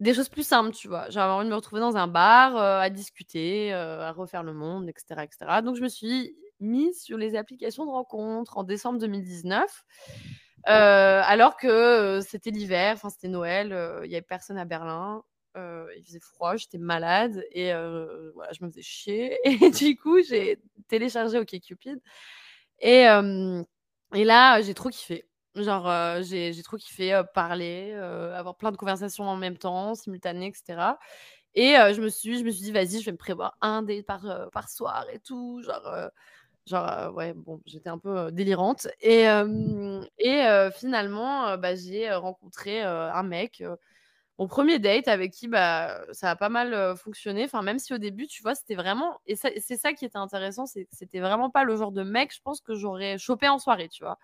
Des choses plus simples, tu vois? J'avais envie de me retrouver dans un bar, heu, à discuter, heu, à refaire le monde et cetera et cetera donc je me suis mise sur les applications de rencontres en décembre 2019, heu, alors que, c'était l'hiver, enfin, c'était Noël, il y avait personne à Berlin, il faisait froid, j'étais malade et voilà, je me faisais chier [LAUGHS] et du coup, j'ai téléchargé OkCupid et et là, j'ai trop kiffé. Genre, j'ai j'ai trop kiffé, heu, parler, avoir plein de conversations en même temps, simultanées et cetera et je me suis je me suis dit: «Vas-y, je vais me prévoir un date par, par soir et tout», genre, genre, ouais, bon, j'étais un peu, délirante et et finalement, bah, j'ai, rencontré, un mec, mon 1er date avec qui, bah, ça a pas mal, fonctionné. Enfin, même si au début, tu vois, c'était vraiment et c'est c'est ça qui était intéressant, c'était vraiment pas le genre de mec, je pense, que j'aurais chopé en soirée, tu vois?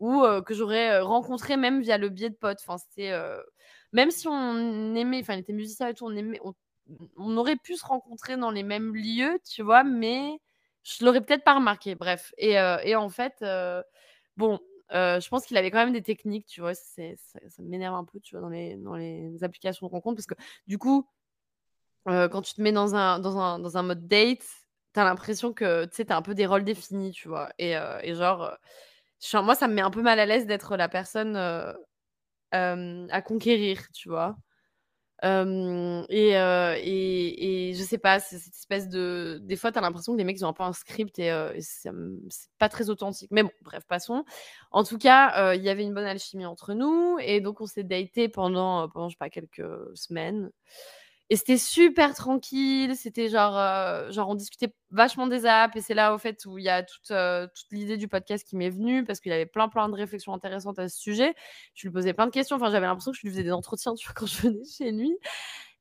Ou heu, que j'aurais, heu, rencontré même via le biais de potes. Enfin, c'était, heu même si on aimait enfin, il était musicien et tout, on aimait on aurait pu se rencontrer dans les mêmes lieux, tu vois? Mais je l'aurais peut-être pas remarqué, bref et en fait, bon, je pense qu'il avait quand même des techniques, tu vois? Ça m'énerve un peu, tu vois, dans les dans les applications de rencontres parce que, du coup quand tu te mets dans un dans un dans un mode date, tu as l'impression que, tu sais, tu as un peu des rôles définis, tu vois? Et genre, moi, ça me met un peu mal à l'aise d'être la personne, heu, hem, à conquérir, tu vois? Hem et et et je sais pas, c'est cette espèce de des fois, tu as l'impression que les mecs, ils ont un peu un script et et c'est pas très authentique. Mais bon, bref, passons. En tout cas, il y avait une bonne alchimie entre nous et donc on s'est datés pendant, pendant, je sais pas, quelques semaines et c'était super tranquille. C'était genre, heu, genre on discutait vachement des apps et c'est là, au fait, où il y a toute, heu, toute l'idée du podcast qui m'est venue parce qu'il avait plein, plein de réflexions intéressantes à ce sujet. Je lui posais plein de questions, enfin, j'avais l'impression que je lui faisais des entretiens, [LAUGHS] quand je venais chez lui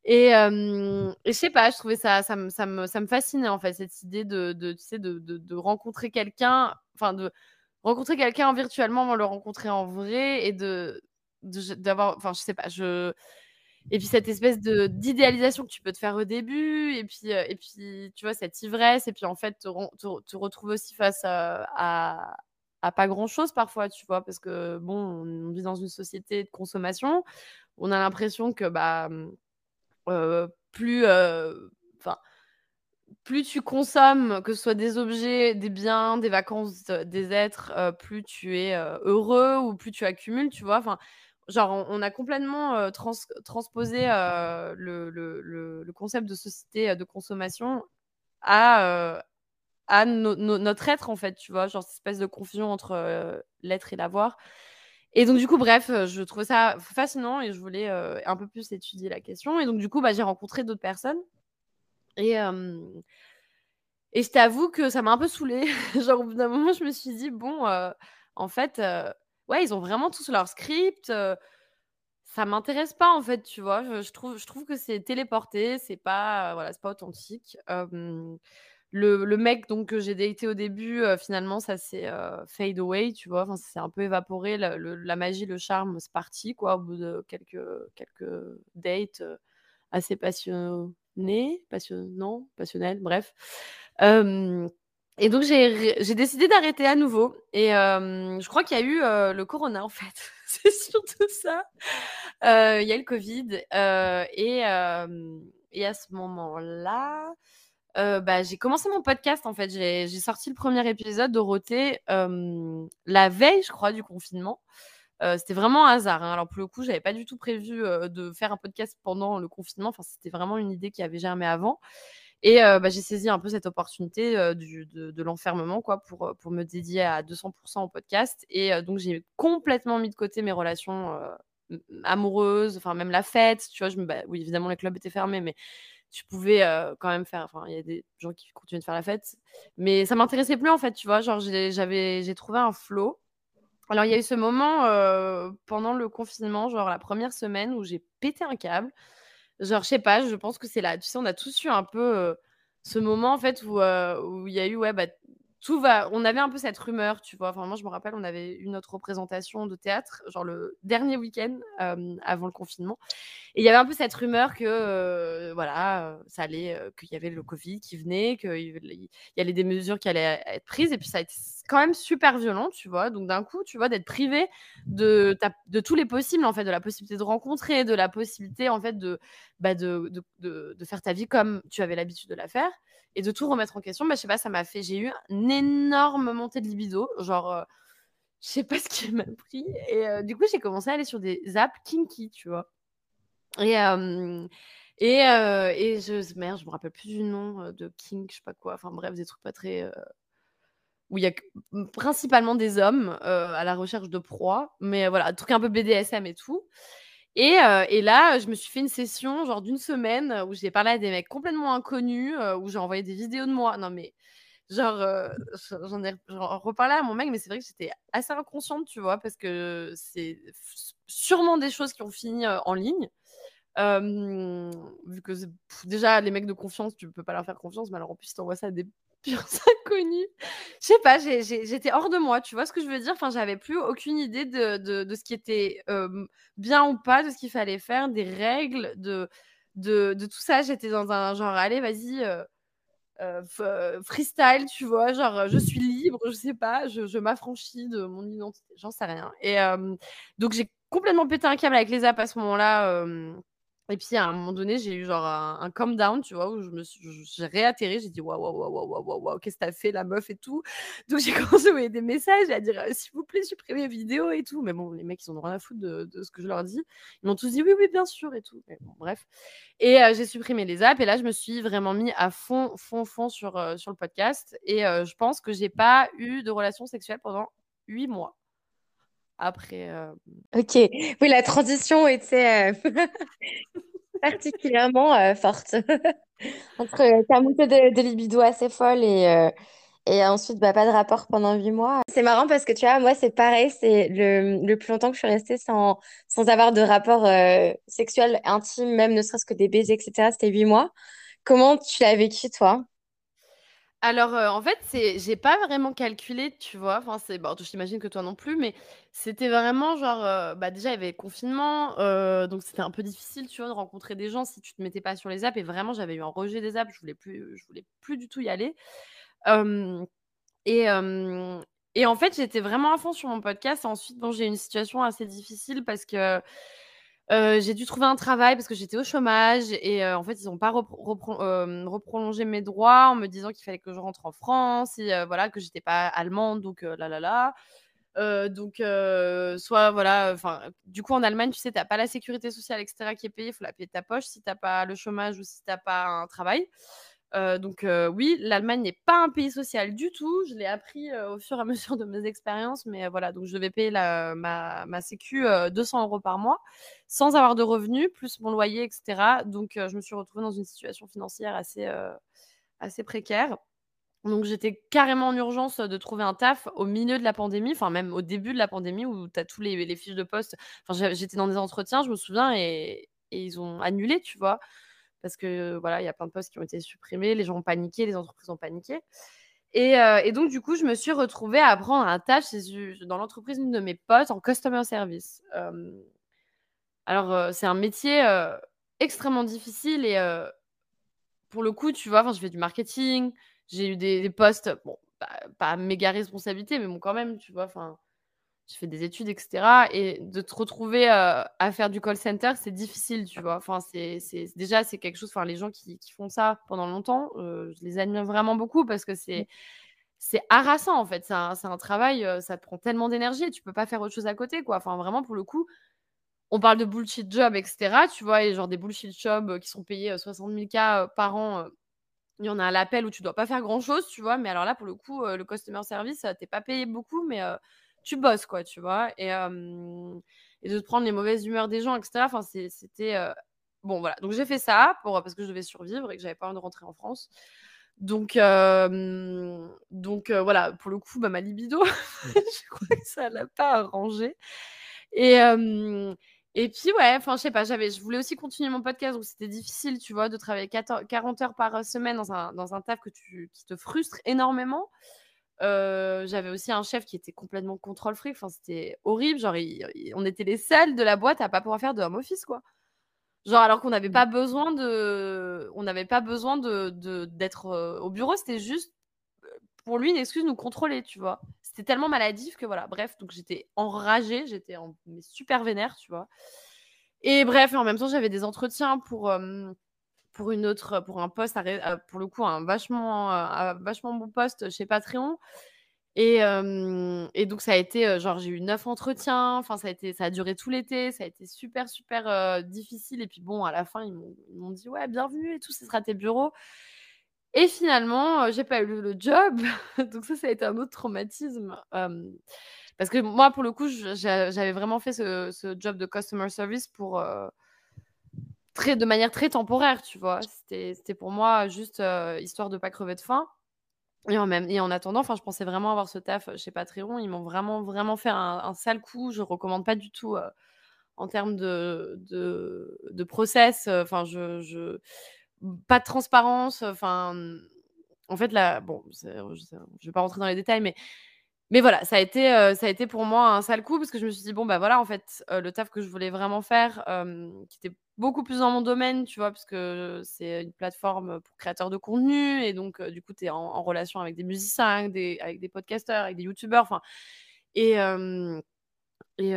et hem et je sais pas, je trouvais ça ça me ça me ça me fascinait, en fait, cette idée de de tu sais, de de rencontrer quelqu'un, enfin, de rencontrer quelqu'un virtuellement, le rencontrer en vrai et de d'avoir enfin je sais pas, je et puis cette espèce de d'idéalisation que tu peux te faire au début et puis, et puis tu vois cette ivresse et puis en fait te te retrouves aussi face à à pas grand chose parfois, tu vois? Parce que bon, on vit dans une société de consommation. On a l'impression que, bah, mmh, plus, enfin, plus tu consommes, que ce soit des objets, des biens, des vacances, des êtres, plus tu es, heureux ou plus tu accumules, tu vois? Enfin, genre on a complètement, transposé, le le concept de société, de consommation à, notre être, en fait, tu vois? Genre cette espèce de confusion entre, l'être et l'avoir et donc du coup, bref, je trouvais ça fascinant et je voulais, un peu plus étudier la question et donc du coup, bah, j'ai rencontré d'autres personnes et et je t'avoue que ça m'a un peu saoulée. [LAUGHS] Genre au bout d'un moment, je me suis dit: «Bon, en fait, ouais, ils ont vraiment tous leur script, ça m'intéresse pas, en fait», tu vois? Je trouve je trouve que c'est téléporté, c'est pas, voilà, c'est pas authentique. Le mec donc que j'ai daté au début, finalement ça s'est, fade away, tu vois? Enfin, ça un peu évaporé, la magie, le charme, c'est parti quoi, au bout de quelques quelques dates, assez passionnés, passionnants, passionnels, bref. Et donc j'ai décidé d'arrêter à nouveau et je crois qu'il y a eu, le corona en fait. [LAUGHS] C'est surtout ça. il y a le covid, et et à ce moment-là bah, j'ai commencé mon podcast en fait. J'ai sorti le premier épisode, Dorothée, la veille, je crois, du confinement. c'était vraiment un hasard, hein. Alors pour le coup, j'avais pas du tout prévu, de faire un podcast pendant le confinement. Enfin, c'était vraiment une idée qui avait germé avant et bah, j'ai saisi un peu cette opportunité, du de l'enfermement quoi pour, pour me dédier à 200 au podcast et donc j'ai complètement mis de côté mes relations, amoureuses, enfin même la fête, tu vois? Je bah, oui, évidemment les clubs étaient fermés mais tu pouvais quand même faire. Enfin, il y a des gens qui continuent de faire la fête, mais ça m'intéressait plus en fait, tu vois. Genre, j'avais, j'ai trouvé un flow. Alors, il y a eu ce moment pendant le confinement, genre la première semaine où j'ai pété un câble. Genre, je sais pas, je pense que c'est là. Tu sais, on a tous eu un peu ce moment en fait où où il y a eu, ouais, bah, tout va. On avait un peu cette rumeur, tu vois. Enfin, moi, je me rappelle, on avait eu notre représentation de théâtre, genre le dernier week-end avant le confinement. Et il y avait un peu cette rumeur que, voilà, ça allait, qu'il y avait le Covid qui venait, qu'il y avait des mesures qui allaient être prises. Et puis, ça a été quand même super violent, tu vois. Donc, d'un coup, tu vois, d'être privé de, de tous les possibles, en fait, de la possibilité de rencontrer, de la possibilité, en fait, de, bah, de, faire ta vie comme tu avais l'habitude de la faire et de tout remettre en question, bah, je sais pas, ça m'a fait. J'ai eu une énorme montée de libido. Genre, euh, je sais pas [LAUGHS] ce qui m'a pris. Et euh, du coup, j'ai commencé à aller sur des apps kinky, tu vois. Et, euh, et, et je. Merde, je me rappelle plus du nom de kink, je sais pas quoi. Enfin, bref, des trucs pas très. où il y a principalement des hommes à la recherche de proie. Mais voilà, un un peu BDSM et tout. Et, et, là, je me suis fait une session, genre d'une semaine, où j'ai parlé à des mecs complètement inconnus, où j'ai envoyé des vidéos de moi. Non, mais genre, j'en ai reparlé à mon mec, mais c'est vrai que j'étais assez inconsciente, tu vois, parce que c'est sûrement des choses qui ont fini en ligne. vu que déjà, les mecs de confiance, tu peux pas leur faire confiance, mais alors en plus, tu envoies ça à des [LAUGHS] purs inconnus. Je sais pas, j'étais hors de moi, tu vois ce que je veux dire? Enfin, j'avais plus aucune idée de, de, ce qui était bien ou pas, de ce qu'il fallait faire, des règles, de, de, de tout ça. J'étais dans un genre, allez, vas-y, freestyle, tu vois, genre, je suis libre, je sais pas, je, je m'affranchis de mon identité, j'en sais rien. Et donc, j'ai complètement pété un câble avec les apps à ce moment-là. Et puis à un moment donné, j'ai eu genre un, un calm down, tu vois, où je me j'ai réatterri, j'ai dit waouh, waouh, waouh, waouh, waouh, waouh, qu'est-ce que t'as fait, la meuf et tout. [LAUGHS] Donc j'ai [LAUGHS] commencé à envoyer des messages à dire s'il vous plaît, supprimez vidéos et tout. Mais bon, les mecs, ils ont rien à foutre de, de ce que je leur dis. Ils m'ont tous dit oui, oui, bien sûr et tout. Mais bon, bref. Et j'ai supprimé les apps et là, je me suis vraiment mis à fond, fond, fond sur, sur le podcast. Et je pense que j'ai pas eu de relation sexuelle pendant huit mois après. Euh,
ok, oui, la transition était euh, [LAUGHS] particulièrement euh, forte [LAUGHS] entre ta montée de, libido assez folle et, et ensuite bah, pas de rapport pendant huit mois. C'est marrant parce que tu vois, moi c'est pareil, c'est le, le, plus longtemps que je suis restée sans, sans avoir de rapport sexuel intime, même ne serait-ce que des baisers, etc. C'était huit mois. Comment tu l'as vécu toi?
Alors, heu, en fait, c'est j'ai pas vraiment calculé, tu vois? Enfin, c'est bon, j'imagine que toi non plus, mais c'était vraiment genre, heu, bah, déjà, il y avait confinement, heu, donc c'était un peu difficile, tu vois, de rencontrer des gens si tu te mettais pas sur les apps et vraiment, j'avais eu un rejet des apps, je voulais plus je voulais plus du tout y aller. Et et en fait, j'étais vraiment à fond sur mon podcast. Ensuite, bon, j'ai eu une situation assez difficile parce que Heu, j'ai dû trouver un travail parce que j'étais au chômage et heu, en fait, ils ont pas repro repron hem, reprolongé mes droits en me disant qu'il fallait que je rentre en France et voilà, que j'étais pas allemande donc là, là, là. Donc soit voilà, enfin, du coup, en Allemagne, tu sais, tu as pas la sécurité sociale et cetera qui est payée, il faut la payer de ta poche si tu as pas le chômage ou si tu as pas un travail. Heu, donc heu, oui, l'Allemagne n'est pas un pays social du tout. Je l'ai appris, heu, au fur et à [LAUGHS] mesure de mes expériences, mais voilà, donc je devais payer ma ma sécu, heu, 200 euros par mois, sans avoir de revenus, plus mon loyer et cetera. Donc je me suis retrouvée dans une situation financière assez, assez précaire. Donc j'étais carrément en urgence, de trouver un taf au milieu de la pandémie, enfin même au début de la pandémie où tu as tous les les fiches de poste. Enfin, j'étais dans des entretiens, je me souviens et ils ont annulé, tu vois? Parce que voilà, il y a plein de postes qui ont été supprimés, les gens ont paniqué, les entreprises ont paniqué. Et, euh, donc, du coup, je me suis retrouvée à prendre un tâche dans l'entreprise d'une de mes potes en customer service. Alors, c'est un métier extrêmement difficile et pour le coup, tu vois, je fais du marketing, j'ai eu des, des postes, bon, pas, pas méga responsabilité, mais bon, quand même, tu vois, enfin, je fais des études, etc. Et de te retrouver euh, à faire du call center, c'est difficile, tu vois. Enfin, c'est, déjà, c'est quelque chose. Enfin, les gens qui, qui font ça pendant longtemps, euh, je les admire vraiment beaucoup parce que c'est, harassant en fait. C'est un, travail, euh, ça te prend tellement d'énergie et tu peux pas faire autre chose à côté, quoi. Enfin, vraiment, pour le coup, on parle de bullshit job, etc. Tu vois, et genre des bullshit jobs qui sont payés 60 000 k par an. il y en a à l'appel où tu dois pas faire grand chose, tu vois. Mais alors là, pour le coup, le customer service, t'es pas payé beaucoup, mais tu bosses, quoi, tu vois. Et, et de te prendre les mauvaises humeurs des gens, etc. Enfin, c'était. Bon, voilà. Donc, j'ai fait ça pour, parce que je devais survivre et que j'avais pas envie de rentrer en France. Donc, donc voilà, pour le coup, bah, ma libido, [LAUGHS] je crois que ça l'a pas arrangé. Et, et puis, ouais, enfin, je sais pas, j'avais, je voulais aussi continuer mon podcast, donc c'était difficile, tu vois, de travailler 40 heures par semaine dans un, dans un taf que tu, qui te frustre énormément. Euh, j'avais aussi un chef qui était complètement contrôle. Enfin, c'était horrible. Genre, on était les seuls de la boîte à pas pouvoir faire de home office, quoi. Genre, alors qu'on n'avait mmh. pas besoin de, on n'avait pas besoin de d'être euh, au bureau. C'était juste euh, pour lui une excuse de nous contrôler, tu vois. C'était tellement maladif que voilà. Bref, donc j'étais enragée, j'étais en... super vénère, tu vois. Et bref, en même temps, j'avais des entretiens pour pour une autre, pour un poste, pour le coup, un vachement, un vachement bon poste chez Patreon. Et, et donc, ça a été, genre, j'ai eu neuf entretiens. Enfin, ça a, été, ça a duré tout l'été. Ça a été super, super difficile. Et puis, bon, à la fin, ils m'ont dit, ouais, bienvenue et tout, ce sera tes bureaux. Et finalement, j'ai pas eu le job. [LAUGHS] donc, ça, ça a été un autre traumatisme. parce que moi, pour le coup, j'avais vraiment fait ce, job de customer service pour de manière très temporaire, tu vois. C'était pour moi juste euh, histoire de pas crever de faim. Et en, même, et en attendant, je pensais vraiment avoir ce taf chez Patreon. Ils m'ont vraiment, vraiment fait un, sale coup. Je recommande pas du tout euh, en termes de, de, process. Enfin, je, je, pas de transparence. Enfin, en fait, là, bon, je, je vais pas rentrer dans les détails, mais mais voilà, ça a été, ça a été pour moi un sale coup parce que je me suis dit: «Bon, bah, voilà, en fait, le taf que je voulais vraiment faire, qui était beaucoup plus dans mon domaine», tu vois? Parce que c'est une plateforme pour créateurs de contenu et donc du coup, tu es en relation avec des musiciens, avec des avec des podcasteurs, avec des youtubeurs, enfin et et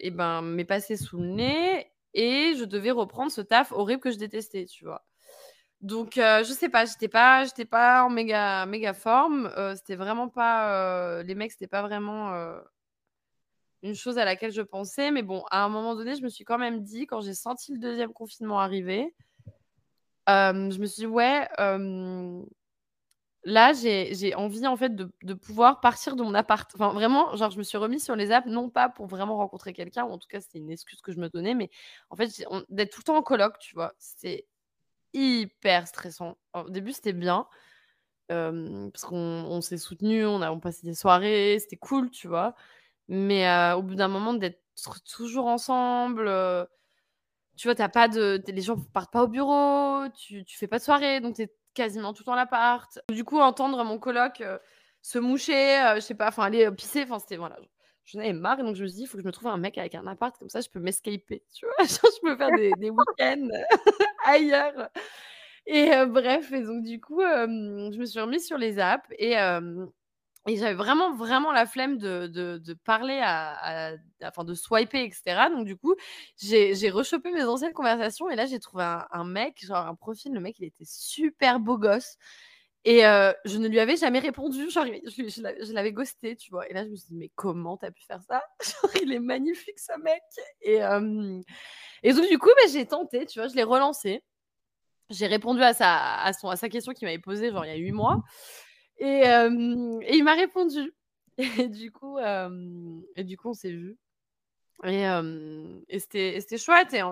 et ben, m'est passé sous le nez et je devais reprendre ce taf horrible que je détestais, tu vois? Donc, euh, je sais pas, j'étais pas, j'étais pas en méga, méga forme. Euh, c'était vraiment pas. Euh, les mecs, c'était pas vraiment une chose à laquelle je pensais. Mais bon, à un moment donné, je me suis quand même dit, quand j'ai senti le deuxième confinement arriver, je me suis dit, ouais, là, j'ai envie en fait de, de, pouvoir partir de mon appart. Enfin, vraiment, genre, je me suis remise sur les apps, non pas pour vraiment rencontrer quelqu'un, ou en tout cas, c'était une excuse que je me donnais, mais en fait, d'être tout le temps en coloc, tu vois. C'est hyper stressant. Au début, c'était bien, parce qu'on s'est soutenus, on a on passait des soirées, c'était cool, tu vois? Mais au bout d'un moment, d'être toujours ensemble, tu vois, t'as pas de les gens partent pas au bureau, tu tu fais pas de soirée, donc tu es quasiment tout le temps à l'appart. Du coup, entendre mon coloc, se moucher, je sais pas, enfin aller, pisser, enfin c'était voilà, j'en avais marre et donc je me suis dit: «Il faut que je me trouve un mec avec un appart comme ça je peux m'escaper», [LAUGHS] tu vois? Genre je peux faire des week-ends [LAUGHS] ailleurs. Et bref et donc du coup, je me suis remise sur les apps et j'avais vraiment, vraiment la flemme de parler à enfin de swiper et cetera. Donc du coup, j'ai rechopé mes anciennes conversations et là j'ai trouvé un mec, genre un profil, le mec il était super beau gosse et je ne lui avais jamais répondu, genre je l'avais ghosté, tu vois? Et là je me suis dit: «Mais comment tu as pu faire ça? [LAUGHS] Genre il est magnifique ce mec» et hem et donc du coup, bah, j'ai tenté, tu vois? Je l'ai relancé. J'ai répondu à sa à son à sa question qu'il m'avait posée, genre il y a 8 mois et et il m'a répondu [LAUGHS] et du coup, et du coup on s'est vus et et c'était et c'était chouette et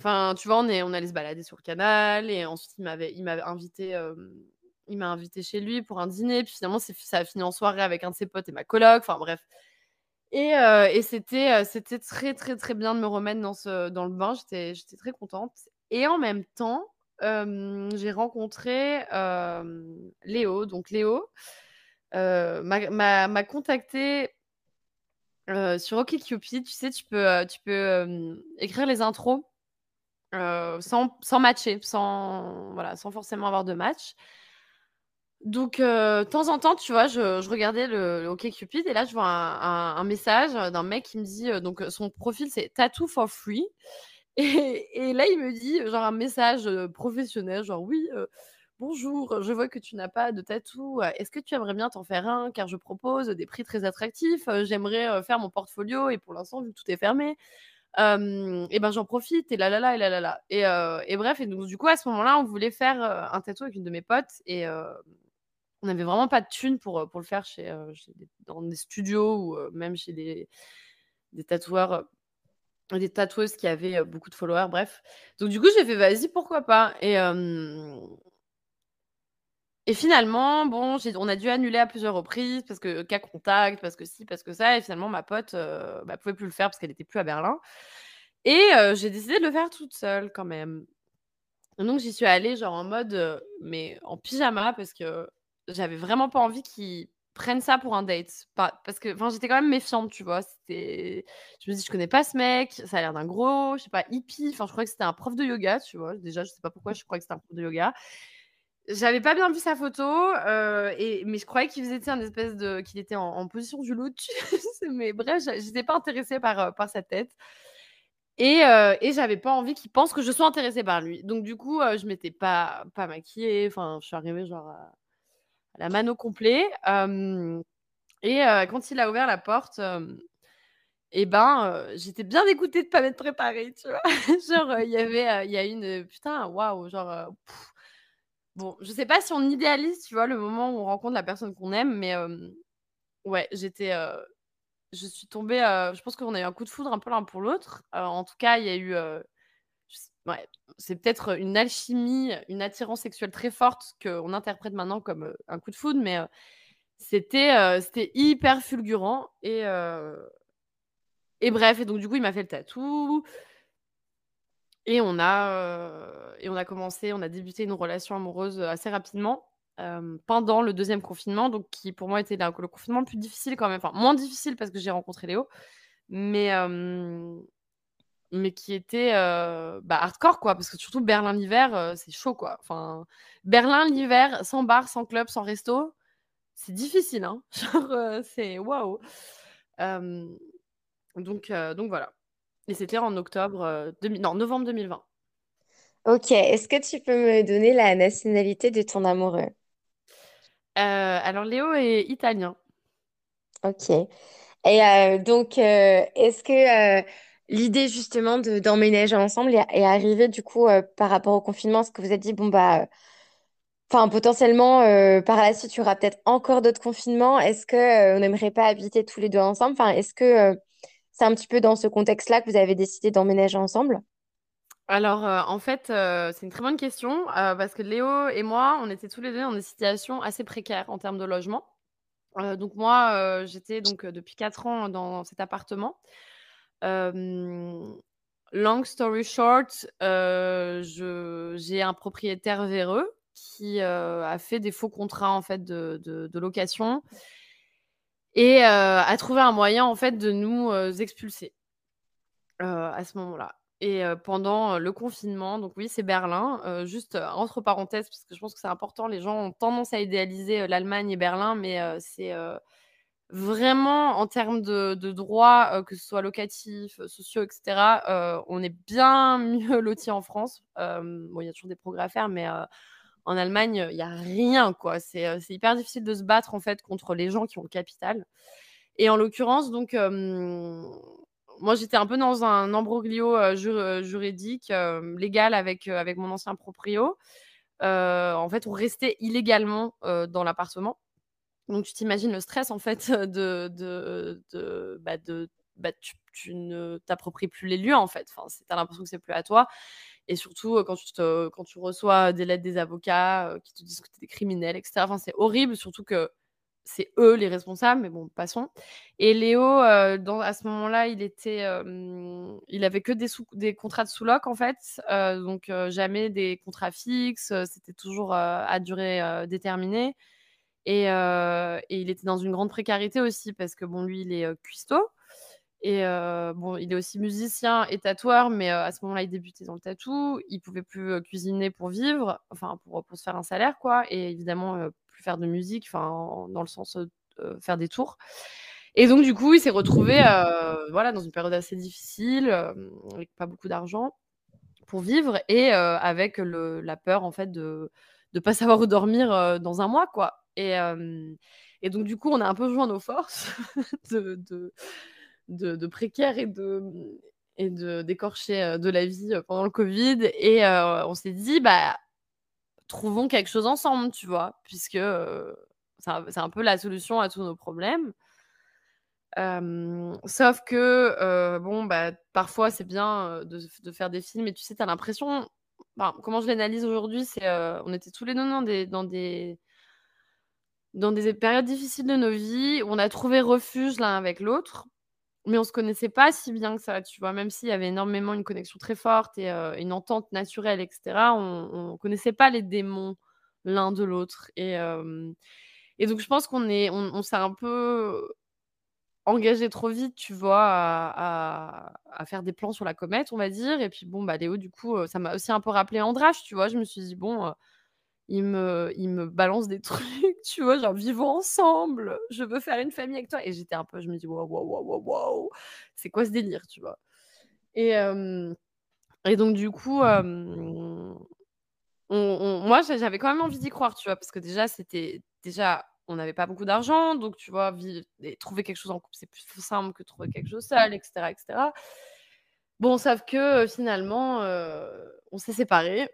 enfin, tu vois, on est on allait se balader sur le canal et ensuite il m'avait invité, il m'a invité chez lui pour un dîner puis finalement ça a fini en soirée avec un de ses potes et ma coloc, enfin bref et heu et c'était, c'était très, très, très bien de me remettre dans ce dans le bain, j'étais j'étais très contente et en même temps, hem, j'ai rencontré, Léo. Donc Léo, m'a m'a contacté sur OkCupid. Tu sais, tu peux, tu peux, écrire les intros, sans sans matcher, sans voilà, sans forcément avoir de match. Donc heu, de temps en temps, tu vois, je regardais le le OkCupid et là, je vois un message d'un mec qui me dit, donc son profil, c'est tattoo for free. [LAUGHS] Et là, il me dit, genre un message, professionnel, genre: «Oui, bonjour, je vois que tu n'as pas de tatou, est-ce que tu aimerais bien t'en faire un? Car je propose des prix très attractifs, j'aimerais, faire mon portfolio et pour l'instant, vu que tout est fermé, et ben, j'en profite et là, là, là et là, là, là» et bref et donc du coup, à ce moment-là, on voulait faire, un tatou avec une de mes potes et on avait vraiment pas de thunes pour, pour le faire chez, des dans des studios ou même chez des des tatoueurs des tatoueuses qui avaient, beaucoup de followers, bref. Donc du coup, j'ai fait: «Vas-y, pourquoi pas?» et et finalement, bon, on a dû annuler à plusieurs reprises parce que cas contact, parce que ci, parce que ça et finalement ma pote, heu, bah, pouvait plus le faire parce qu'elle était plus à Berlin et j'ai décidé de le faire toute seule quand même. Donc j'y suis allée genre en mode, mais en pyjama parce que j'avais vraiment pas envie qu'il prenne ça pour un date. Parce que j'étais quand même méfiante, tu vois? Je me dis: «Je connais pas ce mec, ça a l'air d'un gros, je sais pas, hippie», enfin, je croyais que c'était un prof de yoga, tu vois? Déjà, je sais pas pourquoi je croyais que c'était un prof de yoga. J'avais pas bien vu sa photo, heu et mais je croyais qu'il faisait, un espèce de qu'il était en position du loup? [LAUGHS] Mais bref, j'étais pas intéressée par, par sa tête et heu et j'avais pas envie qu'il pense que je sois intéressée par lui. Donc du coup, je m'étais pas pas maquillée, enfin, je suis arrivée genre à la mano complet, hem et heu, quand il a ouvert la porte, hem et ben, j'étais bien dégoûtée de pas m'être préparée, tu vois? [LAUGHS] Genre, il y avait, il y a une putain, waouh, genre, bon, je sais pas si on idéalise, tu vois, le moment où on rencontre la personne qu'on aime, mais ouais, j'étais, je suis tombée, je pense qu'on a eu un coup de foudre un peu l'un pour l'autre. en tout cas, il y a eu, c'est peut-être une alchimie, une attirance sexuelle très forte qu'on interprète maintenant comme, un coup de foudre, mais c'était, c'était hyper fulgurant et et bref et donc du coup, il m'a fait le tatou et on a, et on a commencé, on a débuté une relation amoureuse, assez rapidement, pendant le 2e confinement, donc qui pour moi était le confinement le plus difficile quand même, enfin moins difficile parce que j'ai rencontré Léo, mais mais qui était, bah, hardcore quoi, parce que surtout Berlin l'hiver, c'est chaud quoi. Enfin, Berlin l'hiver, sans bar, sans club, sans resto, c'est difficile, hein. [LAUGHS] Genre, c'est waouh! Donc donc voilà et c'était en octobre, non, novembre 2020.
OK. Est-ce que tu peux me donner la nationalité de ton amoureux?
Alors Léo est italien.
OK et donc est-ce que, l'idée justement de d'emménager ensemble est arrivée du coup, par rapport au confinement? Est-ce que vous êtes dit: «Bon bah, enfin potentiellement, par la suite, il y aura peut-être encore d'autres confinements. Est-ce que, on n'aimerait pas habiter tous les 2 ensemble?» enfin, est-ce que, c'est un petit peu dans ce contexte-là que vous avez décidé d'emménager ensemble?
Alors, en fait, c'est une très bonne question, parce que Léo et moi, on était tous les 2 dans des situations assez précaires en termes de logement. Donc moi, j'étais donc depuis 4 ans dans cet appartement. Hem, long story short, j'ai un propriétaire véreux qui a fait des faux contrats en fait de, de, location et a trouvé un moyen en fait de nous expulser à ce moment-là. Et pendant le confinement, donc oui, c'est Berlin. juste entre parenthèses, parce que je pense que c'est important, les gens ont tendance à idéaliser l'Allemagne et Berlin, mais c'est vraiment en termes de, droits, que ce soit locatifs, sociaux, etc., on est bien [LAUGHS] mieux lotis en France. bon, il y a toujours des progrès à faire, mais en Allemagne, il n'y a rien. C'est hyper difficile de se battre, en fait, contre les gens qui ont le capital. Et en l'occurrence, donc, moi, j'étais un peu dans un embroglio juridique, légal avec, avec mon ancien proprio. en fait, on restait illégalement dans l'appartement. Donc, tu t'imagines le stress, en fait, de, de, bah, bah, tu, ne t'appropries plus les lieux, en fait. Enfin, tu as l'impression que c'est plus à toi. Et surtout, quand tu, quand tu reçois des lettres des avocats qui te disent que tu es des criminels, etc. Enfin, c'est horrible, surtout que c'est eux les responsables, mais bon, passons. Et Léo, à ce moment-là, il était, il avait que des contrats de sous-loc en fait, donc jamais des contrats fixes. C'était toujours à durée déterminée. Et, et, il était dans une grande précarité aussi parce que bon, lui, il est cuistot. Et bon, il est aussi musicien et tatoueur, mais à ce moment-là, il débutait dans le tatou. Il pouvait plus cuisiner pour vivre, enfin pour, pour, se faire un salaire, quoi. Et évidemment, plus faire de musique, enfin dans le sens faire des tours. Et donc, du coup, il s'est retrouvé voilà, dans une période assez difficile, avec pas beaucoup d'argent pour vivre et avec le, la peur, en fait, de ne pas savoir où dormir dans un mois, quoi. Et, et donc, du coup, on a un peu joué nos forces [LAUGHS] de, de de, précaire et de et de d'écorcher de la vie pendant le Covid. Et on s'est dit, bah, trouvons quelque chose ensemble, tu vois, puisque c'est un, peu la solution à tous nos problèmes. sauf que, bon, bah, parfois, c'est bien de, faire des films, et tu sais, tu as l'impression, comment je l'analyse aujourd'hui, c'est on était tous les deux dans des, dans des périodes difficiles de nos vies, on a trouvé refuge l'un avec l'autre, mais on se connaissait pas si bien que ça, tu vois? Même s'il y avait énormément une connexion très forte et une entente naturelle etc., on ne connaissait pas les démons l'un de l'autre et et donc je pense qu'on est on s'est un peu engagé trop vite, tu vois? À à faire des plans sur la comète, on va dire et puis bon, bah, Léo, du coup, ça m'a aussi un peu rappelé András, tu vois? Je me suis dit: «Bon, il me, il me balance des [LAUGHS] trucs, tu vois, genre vivons ensemble, je veux faire une famille avec toi. Et j'étais un peu, je me dis, waouh, waouh, waouh, waouh, c'est quoi ce délire, tu vois? Et, et donc, du coup, moi, j'avais quand même envie d'y croire, tu vois, parce que déjà, c'était, déjà, on n'avait pas beaucoup d'argent, donc, tu vois, trouver quelque chose en couple, c'est plus simple que trouver quelque chose seul, etc., etc. Bon, sauf que finalement, on s'est séparés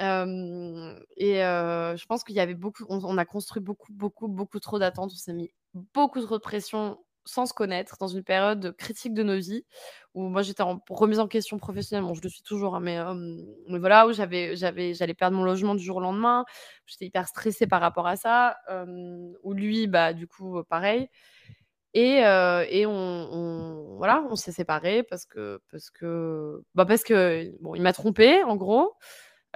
et je pense qu'il y avait beaucoup on a construit beaucoup, beaucoup, beaucoup trop d'attentes. On s'est mis beaucoup trop de pression sans se connaître, dans une période critique de nos vies, où moi j'étais remise en question professionnellement, je le suis toujours, hein, mais voilà, où j'allais perdre mon logement du jour au lendemain. J'étais hyper stressée par rapport à ça, où lui, bah, du coup, pareil et et on voilà, on s'est séparés parce que parce que, bah, parce que bon, il m'a trompée en gros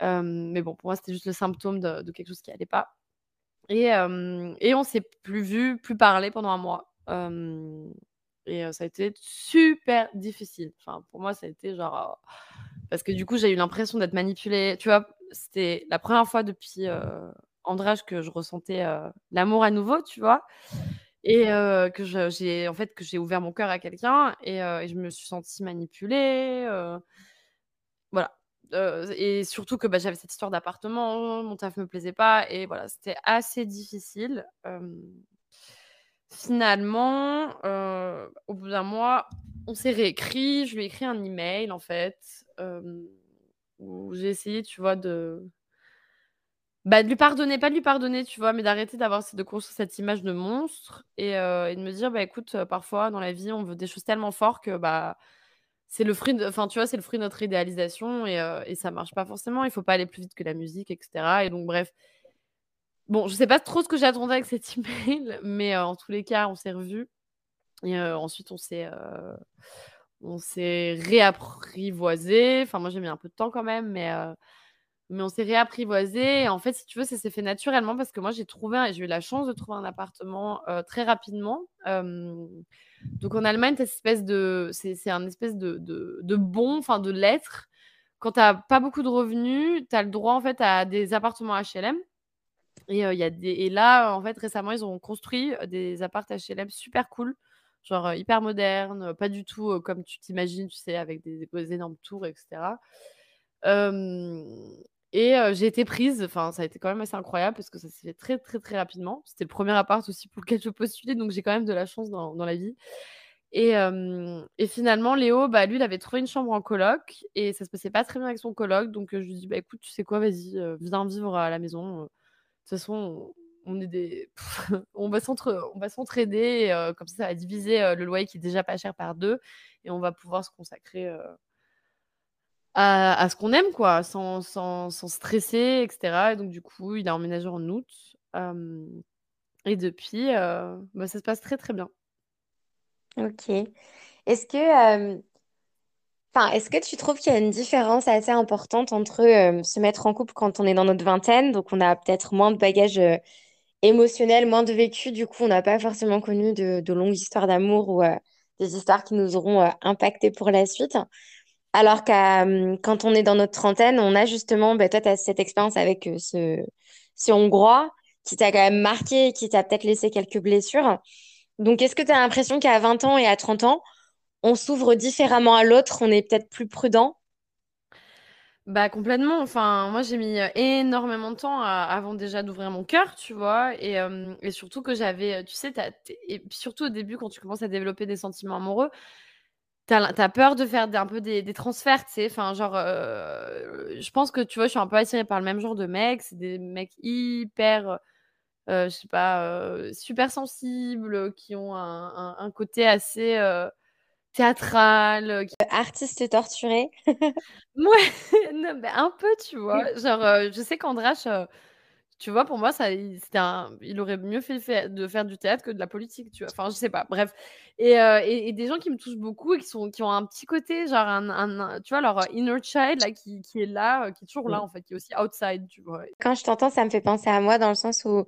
mais bon, pour moi, c'était juste le symptôme de, quelque chose qui allait pas. Et, et on s'est plus vu, plus parlé pendant un mois. et ça a été super difficile. Enfin, pour moi, ça a été genre. parce que du coup, j'ai eu l'impression d'être manipulée. Tu vois, c'était la première fois depuis André que je ressentais l'amour à nouveau, tu vois. Et que j'ai en fait que j'ai ouvert mon cœur à quelqu'un et, je me suis sentie manipulée. voilà, et surtout que bah, j'avais cette histoire d'appartement, mon taf me plaisait pas et voilà, c'était assez difficile. finalement, au bout d'un mois, on s'est réécrit. Je lui ai écrit un email en fait, où j'ai essayé, tu vois, de bah, de lui pardonner, pas de lui pardonner, tu vois, mais d'arrêter d'avoir de construire cette image de monstre et, et de me dire: «Bah, écoute, parfois dans la vie, on veut des choses tellement fortes que, bah, c'est le fruit de enfin, tu vois, c'est le fruit de notre idéalisation et, ça et ça marche pas forcément. Il faut pas aller plus vite que la musique, etc. Et donc, bref. Bon, je sais pas trop ce que j'attendais avec cet [LAUGHS] email, mais en tous les cas, on s'est revus. Et ensuite, on s'est on s'est réapprivoisé. Enfin, moi, j'ai mis un peu de temps quand même, mais, mais on s'est réapprivoisé. en fait, si tu veux, ça s'est fait naturellement parce que moi, j'ai trouvé, j'ai eu la chance de trouver un appartement très rapidement. donc, en Allemagne, c'est un espèce de, de, bon, enfin, de lettre. Quand tu n'as pas beaucoup de revenus, tu as le droit, en fait, à des appartements HLM. Et, y a des... et là, en fait, récemment, ils ont construit des appartements HLM super cool genre hyper moderne, pas du tout comme tu t'imagines, tu sais, avec des, énormes tours, etc. et j'ai été prise, enfin, ça a été quand même assez incroyable parce que ça s'est fait très, très, très rapidement. C'était le premier appart aussi pour lequel je postulais, donc j'ai quand même de la chance dans, dans la vie. Et, et, finalement, Léo, bah, lui, il avait trouvé une chambre en coloc et ça se passait pas très bien avec son coloc. Donc, je lui dis, bah, écoute, tu sais quoi, vas-y, viens vivre à la maison. De toute façon, on est des [LAUGHS] on va s'entraider comme ça ça va diviser le loyer qui est déjà pas cher par deux et on va pouvoir se consacrer euh, à, ce qu'on aime quoi sans, sans, stresser etc et donc du coup il a emménagé en août et depuis bah, ça se passe très très bien
ok est-ce que Enfin, est-ce que tu trouves qu'il y a une différence assez importante entre se mettre en couple quand on est dans notre vingtaine, donc on a peut-être moins de bagages émotionnel, moins de vécu. Du coup, on n'a pas forcément connu de, longues histoires d'amour ou euh, des histoires qui nous auront euh, impacté pour la suite. Alors qu'à hum, quand on est dans notre trentaine, on a justement, bah, toi, tu as cette expérience avec euh, ce, ce Hongrois qui t'a quand même marqué, qui t'a peut-être laissé quelques blessures. Donc, est-ce que tu as l'impression qu'à 20 ans et à 30 ans, on s'ouvre différemment à l'autre, on est peut-être plus prudent?
Bah, complètement. Enfin, moi, j'ai mis, énormément de temps avant déjà d'ouvrir mon cœur, tu vois? Et et surtout que j'avais, tu sais, et surtout au début, quand tu commences à développer des sentiments amoureux, tu as peur de faire un peu des des transferts, tu sais? Enfin, genre, je pense que, tu vois, je suis un peu attirée par le même genre de mecs. C'est des mecs hyper, je sais pas, super sensibles, qui ont un un côté assez, Théâtrale,
qui Artiste torturé? [LAUGHS]
Ouais, [LAUGHS] non, mais un peu, tu vois? [LAUGHS] Genre, je sais qu'András, tu vois, pour moi, ça il c'était un il aurait mieux fait de faire du théâtre que de la politique, tu vois? Enfin, je sais pas, bref et et des gens qui me touchent beaucoup et qui sont qui ont un petit côté, genre un tu vois, leur inner child là, qui qui est là, qui est toujours là, en fait, qui est aussi outside, tu vois?
Quand je t'entends, ça me fait penser à moi dans le sens où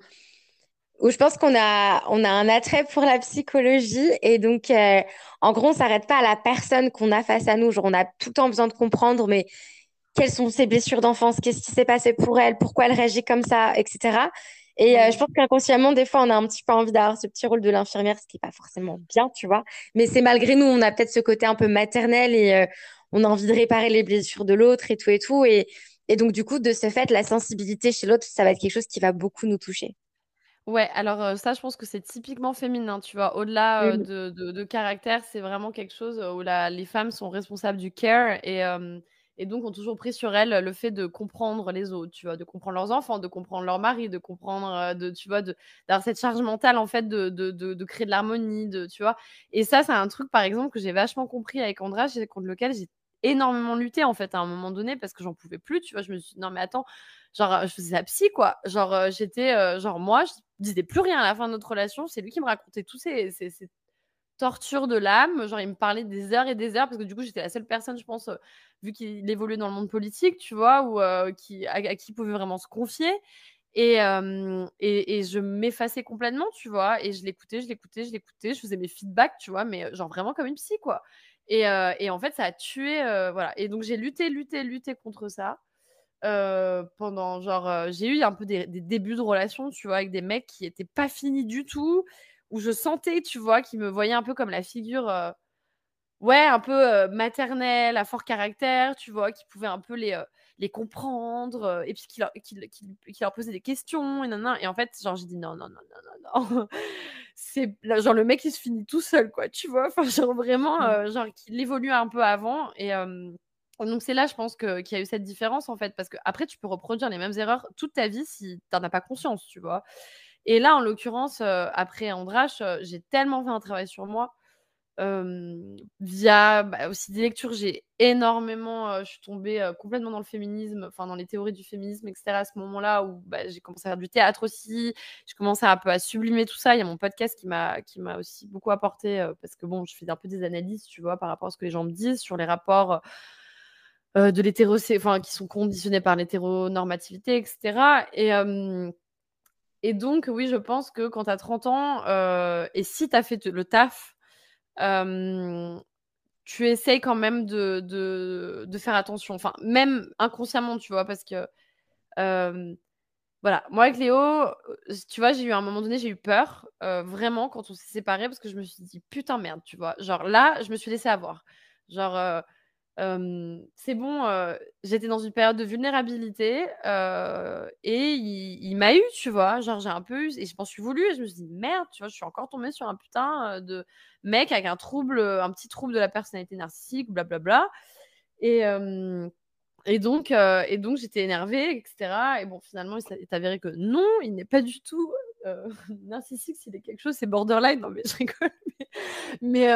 où je pense qu'on a, on a un attrait pour la psychologie. Et donc, euh, en gros, on s'arrête pas à la personne qu'on a face à nous. Genre, on a tout le temps besoin de comprendre, mais quelles sont ses blessures d'enfance, qu'est-ce qui s'est passé pour elle, pourquoi elle réagit comme ça, etc. Et euh, je pense qu'inconsciemment, des fois, on a un petit peu envie d'avoir ce petit rôle de l'infirmière, ce qui n'est pas forcément bien, tu vois. Mais c'est malgré nous, on a peut-être ce côté un peu maternel et euh, on a envie de réparer les blessures de l'autre et tout et tout. Et, et donc, du coup, de ce fait, la sensibilité chez l'autre, ça va être quelque chose qui va beaucoup nous toucher.
Ouais, alors, ça, je pense que c'est typiquement féminin, tu vois? Au-delà, de de caractère, c'est vraiment quelque chose, où la les femmes sont responsables du care et et donc ont toujours pris sur elles le fait de comprendre les autres, tu vois? De comprendre leurs enfants, de comprendre leur mari, de comprendre, de tu vois? D'avoir cette charge mentale, en fait, de créer de l'harmonie, de tu vois? Et ça, c'est un truc, par exemple, que j'ai vachement compris avec Andra, contre lequel j'ai énormément lutté, en fait, à un moment donné parce que j'en pouvais plus, tu vois? Je me suis dit: «Non mais attends», genre, je faisais la psy, quoi. Genre, j'étais, genre moi, disait plus rien à la fin de notre relation. C'est lui qui me racontait tous ces, ces, tortures de l'âme. Genre, il me parlait des heures et des heures parce que du coup, j'étais la seule personne, je pense, euh, vu qu'il évoluait dans le monde politique, tu vois, ou euh, qui, à, qui il pouvait vraiment se confier. Et, et, et, je m'effaçais complètement, tu vois. Et je l'écoutais, je l'écoutais, je l'écoutais. Je faisais mes feedbacks, tu vois, mais genre vraiment comme une psy, quoi. Et, et en fait, ça a tué. voilà. Et donc, j'ai lutté, lutté, lutté contre ça pendant genre, j'ai eu un peu des, débuts de relation, tu vois, avec des mecs qui étaient pas finis du tout, où je sentais, tu vois, qu'ils me voyaient un peu comme la figure, ouais, un peu maternelle, à fort caractère, tu vois, qui pouvait un peu les, les comprendre, et puis qui leur, qui, leur, posait des questions, et, et en fait, genre, j'ai dit non, non, non, non, non, non. [LAUGHS] C'est genre le mec, il se finit tout seul, quoi, tu vois, enfin, genre vraiment, mmh. genre, qu'il évolue un peu avant, et donc c'est là, je pense, qu'il y a eu cette différence, en fait, parce qu'après, tu peux reproduire les mêmes erreurs toute ta vie si tu n'en as pas conscience, tu vois. Et là, en l'occurrence, après Andrache, j'ai tellement fait un travail sur moi via bah, aussi des lectures, j'ai énormément, je suis tombée complètement dans le féminisme, enfin dans les théories du féminisme, etc. À ce moment-là où bah, j'ai commencé à faire du théâtre aussi, je commençais un peu à sublimer tout ça. Il y a mon podcast qui m'a qui m'a aussi beaucoup apporté parce que bon, je fais un peu des analyses, tu vois, par rapport à ce que les gens me disent sur les rapports de l'hétéro, enfin qui sont conditionnés par l'hétéronormativité, etc. Et et donc, oui, je pense que quand tu as 30 ans, et si tu as fait le taf, tu essayes quand même de, faire attention. Enfin, même inconsciemment, tu vois, parce que. voilà, moi avec Léo, tu vois, j'ai eu à un moment donné, j'ai eu peur, vraiment, quand on s'est séparés, parce que je me suis dit, putain, merde, tu vois. Genre là, je me suis laissée avoir. Genre, c'est bon, j'étais dans une période de vulnérabilité et il, m'a eu, tu vois. Genre, j'ai un peu eu, et je m'en suis voulu, et je me suis dit, merde, tu vois, je suis encore tombée sur un putain de mec avec un trouble, un petit trouble de la personnalité narcissique, blablabla. Et, et donc, et donc j'étais énervée, etc. Et bon, finalement, il s'est avéré que non, il n'est pas du tout [LAUGHS] narcissique. S'il est quelque chose, c'est borderline. Non, mais je rigole. Mais,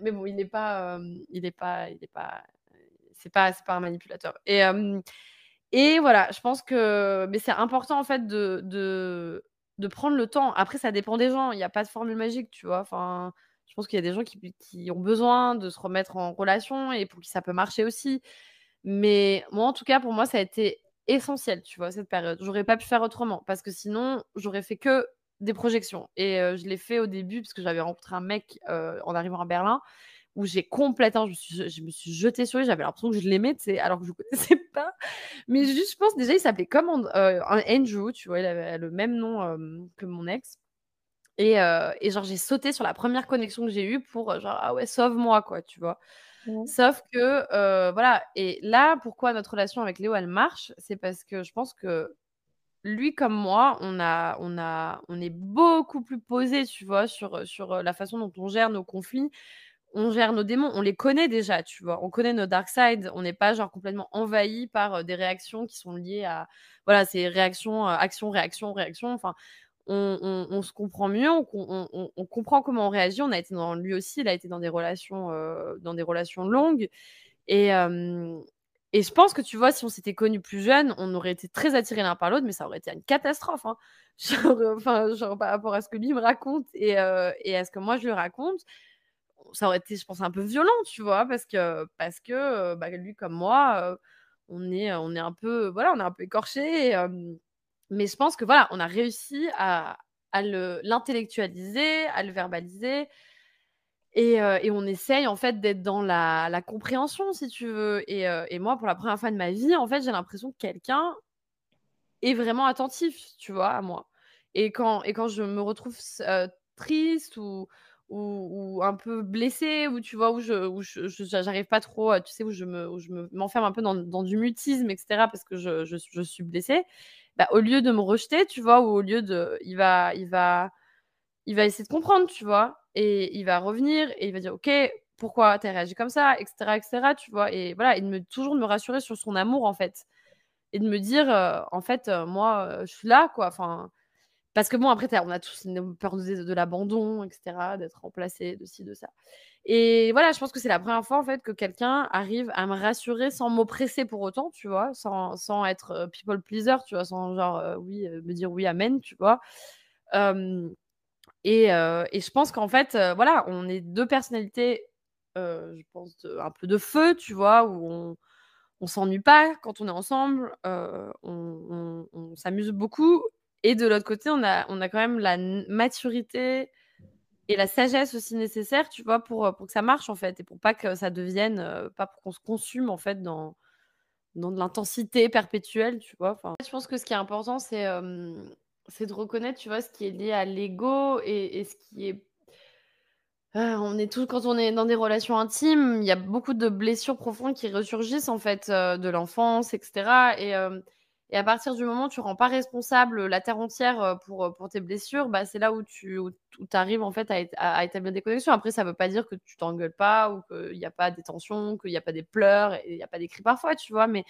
mais, bon, il n'est pas, il est pas, il est pas, c'est pas, c'est pas un manipulateur. Et, voilà, je pense que, mais c'est important en fait de, prendre le temps. Après, ça dépend des gens. Il n'y a pas de formule magique, tu vois. Enfin, je pense qu'il y a des gens qui, qui, ont besoin de se remettre en relation et pour qui ça peut marcher aussi. Mais moi, en tout cas, pour moi, ça a été essentiel, tu vois, cette période. J'aurais pas pu faire autrement parce que sinon, j'aurais fait que des projections. Et je l'ai fait au début parce que j'avais rencontré un mec en arrivant à Berlin où j'ai complètement, je me suis, je me suis jetée sur lui, j'avais l'impression que je l'aimais, alors que je ne connaissais [LAUGHS] pas. Mais juste, je pense déjà, il s'appelait comme Andrew, tu vois, il avait le même nom que mon ex. Et, et genre, j'ai sauté sur la première connexion que j'ai eue pour, genre, ah ouais, sauve-moi, quoi, tu vois. Sauf que, voilà, et là, pourquoi notre relation avec Léo, elle marche, c'est parce que je pense que lui comme moi, on, a, on, a, on est beaucoup plus posé, tu vois, sur, sur la façon dont on gère nos conflits. On gère nos démons, on les connaît déjà, tu vois. On connaît nos dark sides. On n'est pas genre complètement envahi par des réactions qui sont liées à, voilà, ces réactions, action, réaction, réaction. Enfin, on, se comprend mieux, on, comprend comment on réagit. On a été dans lui aussi, il a été dans des relations, dans des relations longues. Et, et je pense que tu vois, si on s'était connus plus jeunes, on aurait été très attirés l'un par l'autre, mais ça aurait été une catastrophe. Hein. [LAUGHS] Genre, enfin, par rapport à ce que lui me raconte et, euh, et, à ce que moi je lui raconte, ça aurait été, je pense, un peu violent, tu vois, parce que, parce que euh, bah, lui comme moi, euh, on, est, on est un peu, voilà, on est un peu écorché. Mais je pense que voilà, on a réussi à, à l'intellectualiser, à le verbaliser. Et, on essaye en fait d'être dans la, compréhension, si tu veux. Et, moi, pour la première fois de ma vie, en fait, j'ai l'impression que quelqu'un est vraiment attentif, tu vois, à moi. Et quand, et quand je me retrouve triste ou, ou, un peu blessée, ou tu vois, où je, où j'arrive pas trop, tu sais, où je me, où je m'enferme un peu dans, dans, du mutisme, etc., parce que je, je, suis blessée, bah, au lieu de me rejeter, tu vois, ou au lieu de, il va, il va, il va essayer de comprendre, tu vois et il va revenir et il va dire ok pourquoi tu as réagi comme ça etc etc tu vois et voilà et de toujours de me rassurer sur son amour en fait et de me dire en fait moi je suis là quoi enfin parce que bon après on a tous peur de, de l'abandon etc d'être remplacé de ci de ça et voilà je pense que c'est la première fois en fait que quelqu'un arrive à me rassurer sans m'oppresser pour autant tu vois sans, sans être people pleaser tu vois sans genre oui me dire oui amen tu vois et, je pense qu'en fait, voilà, on est deux personnalités, je pense, un peu de feu, tu vois, où on on s'ennuie pas quand on est ensemble, on, s'amuse beaucoup. Et de l'autre côté, on a, on a quand même la maturité et la sagesse aussi nécessaire, tu vois, pour, pour que ça marche, en fait, et pour pas que ça devienne, pas pour qu'on se consume, en fait, dans, dans de l'intensité perpétuelle, tu vois. Enfin, je pense que ce qui est important, c'est c'est de reconnaître, tu vois, ce qui est lié à l'ego et, ce qui est. On est tous, quand on est dans des relations intimes, il y a beaucoup de blessures profondes qui ressurgissent en fait euh, de l'enfance, etc. Et, euh, et, à partir du moment où tu rends pas responsable la terre entière euh, pour, pour tes blessures, bah, c'est là où tu arrives en fait à, établir des connexions. Après, ça veut pas dire que tu t'engueules pas ou qu'il n'y a pas des tensions, qu'il n'y a pas des pleurs il n'y a pas des cris parfois, tu vois. Mais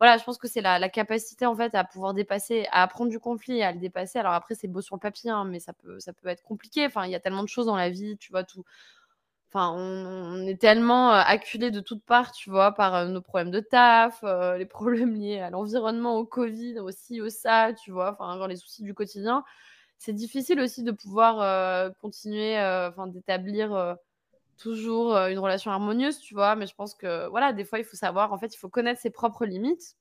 voilà, je pense que c'est la, capacité en fait à pouvoir dépasser, à apprendre du conflit à le dépasser. Alors après, c'est beau sur le papier, hein, mais ça peut, ça peut être compliqué. Enfin, il y a tellement de choses dans la vie, tu vois, tout, Enfin, on, est tellement acculé de toutes parts, tu vois, par nos problèmes de taf, [LAUGHS] les problèmes liés à l'environnement, au Covid, aussi au ça, tu vois, enfin, les soucis du quotidien. C'est difficile aussi de pouvoir continuer, enfin, d'établir toujours une relation harmonieuse, tu vois. Mais je pense que, voilà, des fois, il faut savoir, en fait, il faut connaître ses propres limites.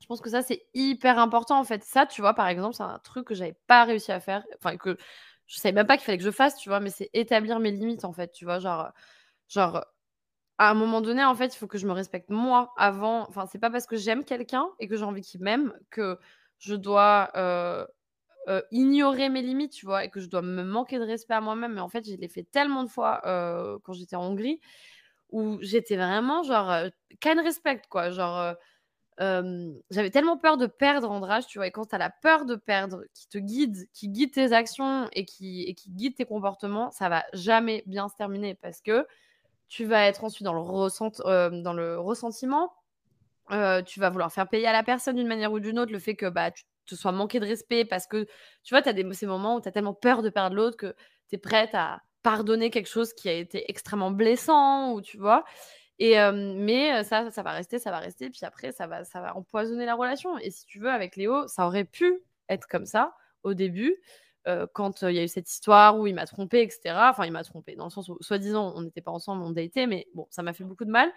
Je pense que ça, c'est hyper important, en fait. Ça, tu vois, par exemple, c'est un truc que j'avais pas réussi à faire, enfin, que je savais même pas qu'il fallait que je fasse, tu vois, mais c'est établir mes limites, en fait, tu vois, genre, genre, à un moment donné, en fait, il faut que je me respecte moi avant. Enfin, c'est pas parce que j'aime quelqu'un et que j'ai envie qu'il m'aime que je dois ignorer mes limites, tu vois, et que je dois me manquer de respect à moi-même. Mais en fait, je l'ai fait tellement de fois quand j'étais en Hongrie où j'étais vraiment genre can respect, quoi, genre j'avais tellement peur de perdre Andras, tu vois, et quand tu as la peur de perdre, qui te guide, qui guide tes actions et qui, et qui guide tes comportements, ça va jamais bien se terminer parce que tu vas être ensuite dans le, ressent, dans le ressentiment, tu vas vouloir faire payer à la personne d'une manière ou d'une autre le fait que bah, tu te sois manqué de respect parce que tu vois, tu as ces moments où tu as tellement peur de perdre l'autre que tu es prête à pardonner quelque chose qui a été extrêmement blessant, ou tu vois. Et mais ça, ça va rester, ça va rester. Puis après, ça va, ça va empoisonner la relation. Et si tu veux, avec Léo, ça aurait pu être comme ça au début, quand il y a eu cette histoire où il m'a trompé, etc. Enfin, il m'a trompé dans le sens où, soi-disant, on n'était pas ensemble, on datait, mais bon, ça m'a fait beaucoup de mal.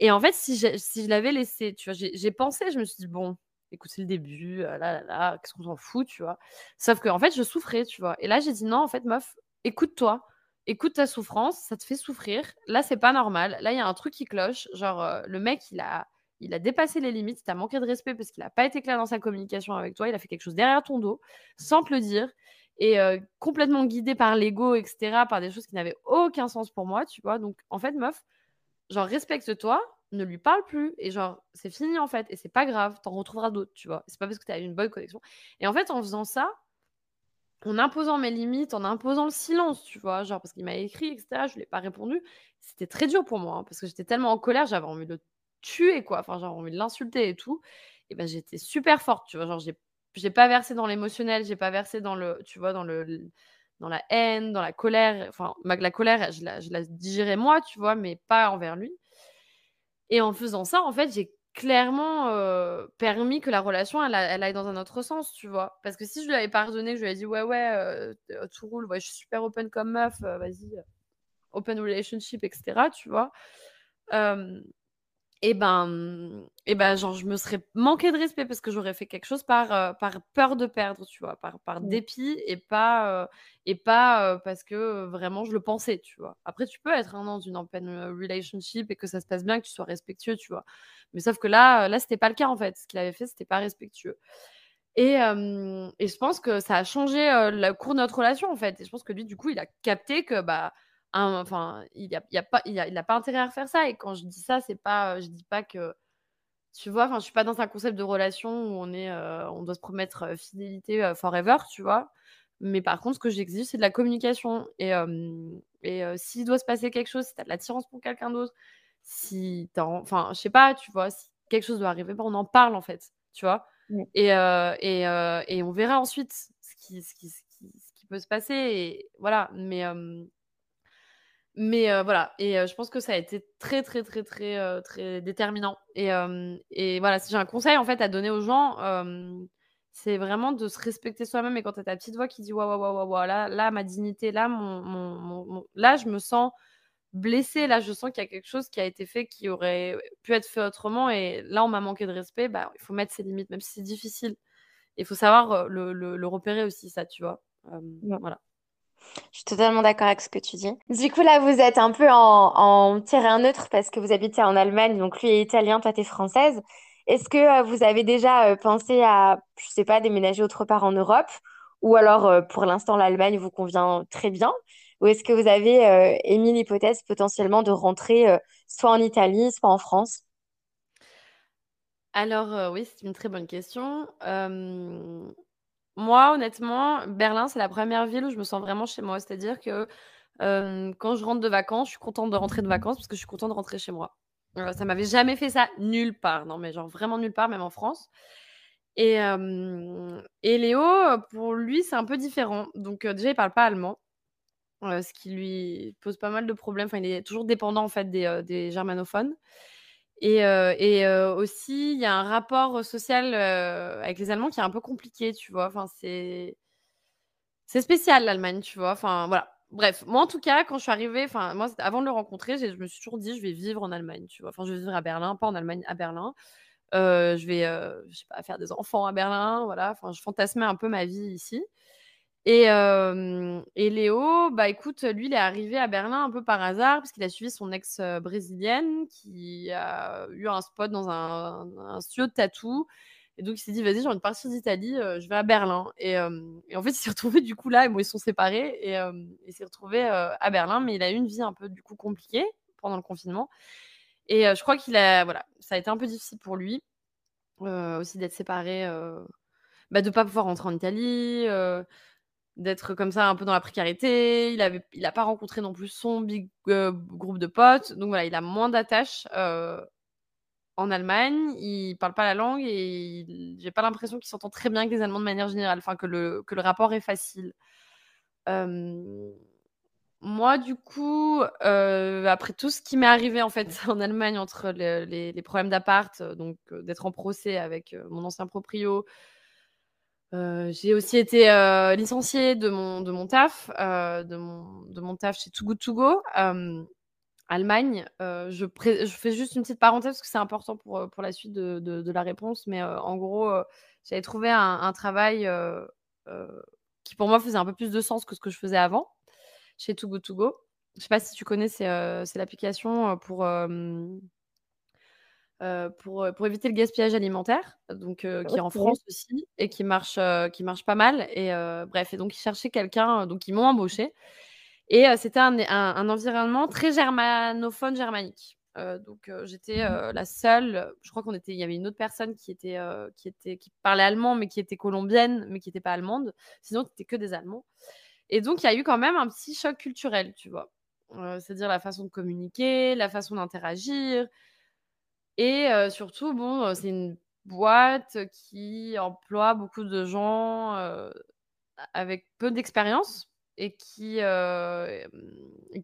Et en fait, si, je l'avais laissé, tu vois, j'ai pensé, je me suis dit, bon, écoute, c'est le début, là, là, là, qu'est-ce qu'on s'en fout, tu vois? Sauf qu'en en fait, je souffrais, tu vois. Et là, j'ai dit, non, en fait, meuf, écoute-toi écoute ta souffrance, ça te fait souffrir. Là, c'est pas normal. Là, il y a un truc qui cloche. Genre, euh, le mec, il a, il a dépassé les limites, il t'a manqué de respect parce qu'il n'a pas été clair dans sa communication avec toi. Il a fait quelque chose derrière ton dos, sans te le dire, et euh, complètement guidé par l'ego, etc., par des choses qui n'avaient aucun sens pour moi, tu vois. Donc, en fait, meuf, genre, respecte-toi, ne lui parle plus, et genre, c'est fini, en fait, et c'est pas grave, t'en retrouveras d'autres, tu vois. C'est pas parce que t'as une bonne connexion. Et en fait, en faisant ça, en imposant mes limites, en imposant le silence, tu vois, genre parce qu'il m'a écrit, etc. Je lui ai pas répondu. C'était très dur pour moi hein, parce que j'étais tellement en colère, j'avais envie de le tuer, quoi. Enfin, j'avais envie de l'insulter et tout. Et ben, j'étais super forte, tu vois. Genre, j'ai, j'ai pas versé dans l'émotionnel, j'ai pas versé dans le, tu vois, dans le, dans la haine, dans la colère. Enfin, la colère, je la, je la digérais moi, tu vois, mais pas envers lui. Et en faisant ça, en fait, j'ai clairement permis que la relation, elle, aille dans un autre sens, tu vois. Parce que si je lui avais pardonné, je lui avais dit, ouais, ouais, tout roule, ouais, je suis super open comme meuf, vas-y, open relationship, etc., tu vois et ben, et ben, genre, je me serais manqué de respect parce que j'aurais fait quelque chose par, euh, par peur de perdre, tu vois, par, par dépit et pas, euh, et pas euh, parce que vraiment je le pensais, tu vois. Après, tu peux être dans une open relationship et que ça se passe bien, que tu sois respectueux, tu vois. Mais sauf que là, là, c'était pas le cas en fait. Ce qu'il avait fait, c'était pas respectueux. Et, et je pense que ça a changé le cours de notre relation en fait. Et je pense que lui, du coup, il a capté que bah enfin, il n'a a pas, il a, pas intérêt à refaire ça. Et quand je dis ça, c'est pas, je dis pas que, tu vois, enfin, je suis pas dans un concept de relation où on est, on doit se promettre fidélité forever, tu vois. Mais par contre, ce que j'exige, c'est de la communication. Et, et s'il doit se passer quelque chose, si tu as de l'attirance pour quelqu'un d'autre, si t'as, enfin, je sais pas, tu vois, si quelque chose doit arriver, bah, on en parle en fait, tu vois. Et, et, et, on verra ensuite ce qui, ce qui, ce qui, ce qui peut se passer. Et voilà. Mais mais voilà, et je pense que ça a été très, très, très, très, très déterminant. Et, et voilà, si j'ai un conseil en fait à donner aux gens, c'est vraiment de se respecter soi-même. Et quand tu as ta petite voix qui dit waouh, waouh, waouh, waouh, là, là, ma dignité, là, mon, mon, là, je me sens blessée, là, je sens qu'il y a quelque chose qui a été fait qui aurait pu être fait autrement. Et là, on m'a manqué de respect, bah, il faut mettre ses limites, même si c'est difficile. Il faut savoir le, le, repérer aussi, ça, tu vois. Voilà.
Je suis totalement d'accord avec ce que tu dis. Du coup, là, vous êtes un peu en, en terrain neutre parce que vous habitez en Allemagne, donc lui est italien, toi, t'es française. Est-ce que euh, vous avez déjà euh, pensé à, je sais pas, déménager autre part en Europe? Ou alors, euh, pour l'instant, l'Allemagne vous convient très bien? Ou est-ce que vous avez émis l'hypothèse potentiellement de rentrer soit en Italie, soit en France?
Alors, oui, c'est une très bonne question. Moi, honnêtement, Berlin, c'est la première ville où je me sens vraiment chez moi. C'est-à-dire que, quand je rentre de vacances, je suis contente de rentrer de vacances parce que je suis contente de rentrer chez moi. Ça ça m'avait jamais fait ça nulle part. Non, mais genre vraiment nulle part, même en France et et Léo, pour lui, c'est un peu différent. Donc, déjà, il parle pas allemand ce qui lui pose pas mal de problèmes. Enfin, il est toujours dépendant en fait des germanophones et et aussi il y a un rapport social, avec les Allemands qui est un peu compliqué, tu vois? Enfin, c'est c'est spécial l'Allemagne, tu vois? Enfin, voilà. Bref, moi en tout cas, quand je suis arrivée, enfin moi avant de le rencontrer, je me suis toujours dit: «Je vais vivre en Allemagne», tu vois? Enfin, je vais vivre à Berlin, pas en Allemagne, à Berlin. je vais, je sais pas, faire des enfants à Berlin, voilà. Enfin, je fantasmais un peu ma vie ici et et Léo, bah, écoute, lui, il est arrivé à Berlin un peu par hasard parce qu'il a suivi son ex, brésilienne qui a eu un spot dans un studio de tatou et donc il s'est dit: «Vas-y, j'ai envie de partir d'Italie, je vais à Berlin» et en fait, il s'est [LAUGHS] retrouvé du coup là et bon, ils sont séparés. Et il s'est retrouvé, à Berlin, mais il a eu une vie un peu du coup compliquée pendant le confinement. Et je crois qu'il a voilà, ça a été un peu difficile pour lui, aussi d'être séparé, bah, de pas pouvoir rentrer en Italie, d'être comme ça un peu dans la précarité. Il avait, il a pas rencontré non plus son big groupe de potes. Donc voilà, il a moins d'attaches en Allemagne. Il parle pas la langue et j'ai pas l'impression qu'il s'entend très bien avec les Allemands de manière générale. Enfin, que le, que le rapport est facile. moi, du coup, après tout ce qui m'est arrivé en fait [LAUGHS] en Allemagne entre les, les problèmes d'appart, donc d'être en procès avec mon ancien proprio, j'ai aussi été, licenciée de mon de mon taf, de mon de mon taf chez Too Good To Go, Allemagne. je je fais juste une petite parenthèse parce que c'est important pour, pour la suite de de la réponse, mais en gros, j'avais trouvé un travail, qui pour moi faisait un peu plus de sens que ce que je faisais avant, chez Too Good To Go. Je sais pas si tu connais, c'est, c'est l'application, pour, euh, pour, pour éviter le gaspillage alimentaire, donc qui est en France aussi et qui marche, qui marche pas mal et bref et donc ils cherchaient quelqu'un, donc ils m'ont embauché et c'était un un environnement très germanophone germanique. donc j'étais, mmh la seule, je crois qu'on était il y avait une autre personne qui était, qui était qui parlait allemand, mais qui était colombienne, mais qui était pas allemande. Sinon, c'était que des Allemands et donc il y a eu quand même un petit choc culturel, tu vois? c'est-à-dire la façon de communiquer, la façon d'interagir, et surtout, bon, c'est une boîte qui emploie beaucoup de gens, avec peu d'expérience et qui,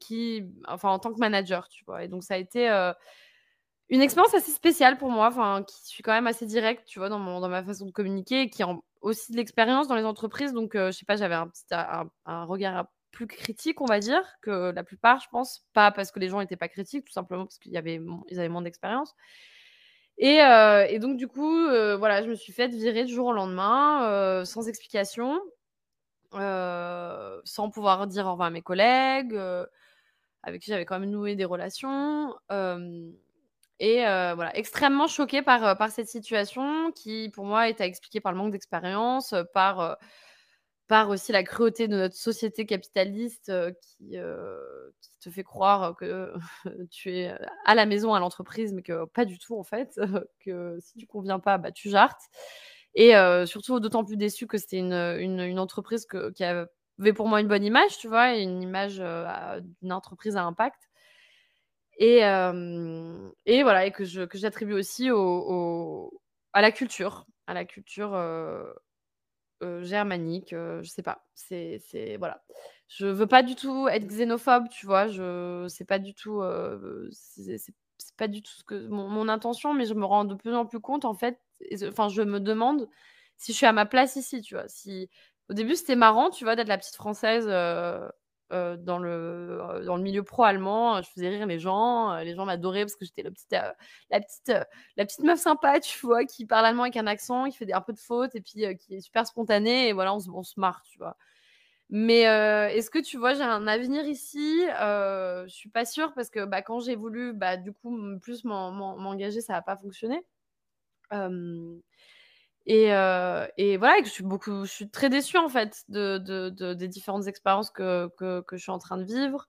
qui enfin, en tant que manager, tu vois? Et donc ça a été, une expérience assez spéciale pour moi, enfin, qui suis quand même assez directe, tu vois? Dans dans ma façon de communiquer et qui ont aussi de l'expérience dans les entreprises donc je sais pas, j'avais un petit un regard plus critique, on va dire, que la plupart, je pense. Pas parce que les gens n'étaient pas critiques, tout simplement parce qu'ils avaient moins d'expérience. Et, et, donc, du coup, voilà, je me suis faite virer du jour au lendemain, sans explication, sans pouvoir dire au revoir à mes collègues, avec qui j'avais quand même noué des relations. et voilà, extrêmement choquée par, par cette situation qui, pour moi, est à expliquer par le manque d'expérience, par par aussi la cruauté de notre société capitaliste qui, te fait croire que [LAUGHS] tu es à la maison, à l'entreprise, mais que pas du tout en fait, [LAUGHS] que si tu conviens pas, bah, tu jartes. Et surtout d'autant plus déçu que c'était une, une, entreprise qui avait pour moi une bonne image, tu vois, une image d'une entreprise à impact. Et, et voilà, et que j'attribue que aussi au, à la culture, à la culture germanique, je sais pas. C'est c'est voilà. Je veux pas du tout être xénophobe, tu vois? Je c'est pas du tout, c'est pas du tout ce que mon intention, mais je me rends de plus en plus compte, en fait enfin, je me demande si je suis à ma place ici, tu vois? Si au début, c'était marrant, tu vois, d'être la petite française, euh, dans, le, euh, dans le milieu pro-allemand. Je faisais rire les gens. Euh, les gens m'adoraient parce que j'étais la petite, la, petite, la petite meuf sympa, tu vois, qui parle allemand avec un accent, qui fait des, un peu de fautes et puis qui est super spontanée. Et voilà, on, on se marre, tu vois. Mais est-ce que tu vois, j'ai un avenir ici? Je suis pas sûre parce que bah, quand j'ai voulu, bah, du coup, plus m'engager, ça n'a pas fonctionné. Et, et, voilà, que je suis beaucoup, je suis très déçue en fait de, de, des différentes expériences que, que, je suis en train de vivre.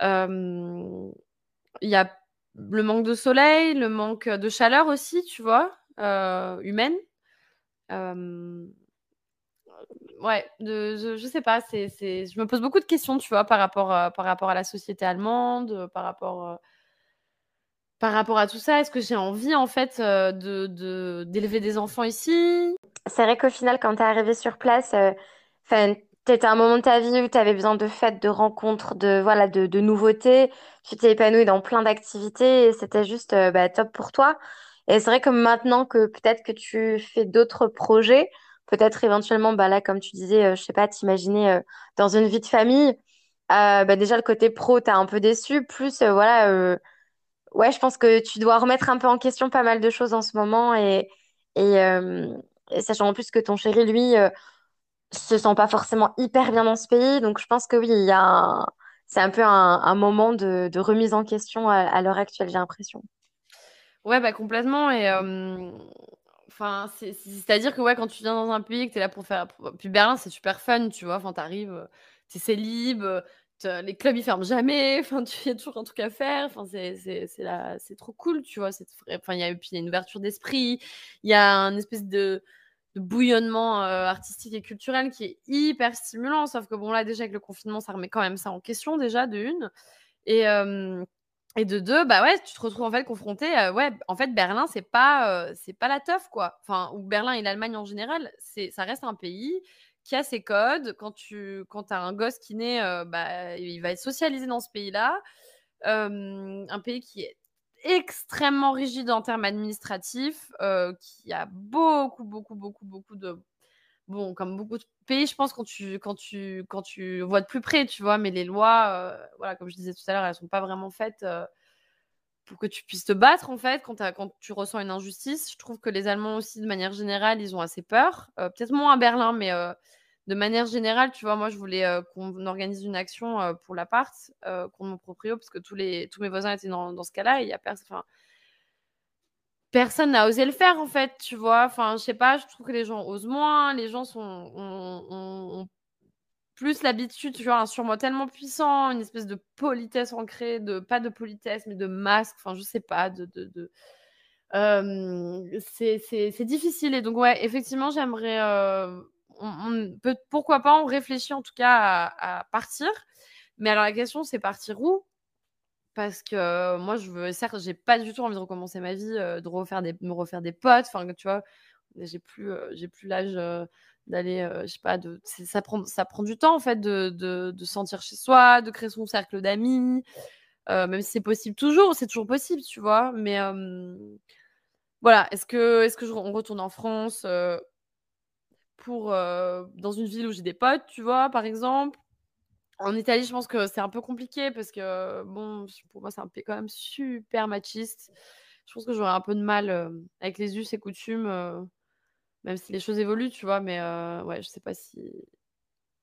Il y a le manque de soleil, le manque de chaleur aussi, tu vois, humaine. ouais, je, je, sais pas, c'est, je me pose beaucoup de questions, tu vois, par rapport, par rapport à la société allemande, par rapport par rapport à tout ça Est-ce que j'ai envie en fait euh, d'élever des enfants ici?
C'est vrai qu'au final, quand tu es arrivé sur place, euh, C'était un moment de ta vie où tu avais besoin de fêtes, de rencontres, de, voilà, de, de nouveautés. Tu t'es épanoui dans plein d'activités et c'était juste euh, bah, top pour toi. Et c'est vrai que maintenant que peut-être que tu fais d'autres projets, peut-être éventuellement, bah là, comme tu disais, euh, je sais pas, t'imaginer dans une vie de famille, bah déjà le côté pro, t'as un peu déçu. Plus, voilà, ouais, je pense que tu dois remettre un peu en question pas mal de choses en ce moment et, et, sachant en plus que ton chéri, lui, se sent pas forcément hyper bien dans ce pays. Donc, je pense que oui, il y a c'est un peu un, moment de, remise en question à, à l'heure actuelle, j'ai l'impression.
Ouais, bah, complètement et hem, enfin, c'est c'est c'est-à-dire que, ouais, quand tu viens dans un pays, que tu es là pour faire puis Berlin, c'est super fun, tu vois? Enfin, tu arrives, heu, tu es célib, te les clubs, ils ferment jamais, [LAUGHS] enfin, tu y a toujours un truc à faire, enfin, c'est c'est trop cool, tu vois? Enfin, il y a une ouverture d'esprit, il y a un espèce de bouillonnement, heu, artistique et culturel qui est hyper stimulant. Sauf que bon, là, déjà, avec le confinement, ça remet quand même ça en question, déjà, de 1 et hem et de 2, bah, ouais, tu te retrouves, en fait, confronté, ouais, en fait, Berlin, c'est pas, c'est pas la teuf, quoi. Enfin, ou Berlin et l'Allemagne en général, c'est ça reste un pays qui a ses codes. Quand tu quand as un gosse qui naît, heu, bah, il va être socialisé dans ce pays-là. Un pays qui est extrêmement rigide en termes administratifs, heu, qui a beaucoup, beaucoup, beaucoup, beaucoup de bon, comme beaucoup de pays, je pense, quand tu quand tu quand tu vois de plus près, tu vois? Mais les lois, heu, voilà, comme je disais tout à l'heure, elles sont pas vraiment faites, pour que tu puisses te battre, en fait, quand tu ressens une injustice. Je trouve que les Allemands aussi, de manière générale, ils ont assez peur. Heu, peut-être moins à Berlin, mais heu, de manière générale, tu vois? Moi, je voulais, heu, qu'on organise une action, pour l'appart, contre mon proprio, parce que tous les tous mes voisins étaient dans dans ce cas-là il y a pers enfin Personne n'a osé le faire, en fait, tu vois? Enfin, je sais pas, je trouve que les gens osent moins, les gens sont ont ont ont plus l'habitude, tu vois? Un surmoi tellement puissant, une espèce de politesse ancrée, de pas de politesse, mais de masque, enfin, je sais pas, de c'est difficile et donc ouais, effectivement, j'aimerais, peut pourquoi pas, on réfléchit en tout cas à partir, mais alors la question, c'est partir où? Parce que moi, je veux certes, j'ai pas du tout envie de recommencer ma vie, heu, de refaire des me refaire des potes, enfin, tu vois? J'ai plus, j'ai plus l'âge, d'aller, heu, je sais pas, de ça prend ça prend du temps, en fait, de de de se sentir chez soi, de créer son cercle d'amis, heu, même si c'est possible toujours, c'est toujours possible, tu vois? Mais, voilà, est-ce que est-ce que je on retourne en France, heu, pour, heu, dans une ville où j'ai des potes, tu vois, par exemple? En Italie, je pense que c'est un peu compliqué parce que, bon, pour moi, c'est un pays quand même super machiste. Je pense que j'aurais un peu de mal, avec les us et coutumes, même si les choses évoluent, tu vois? Mais, heu, ouais, je sais pas si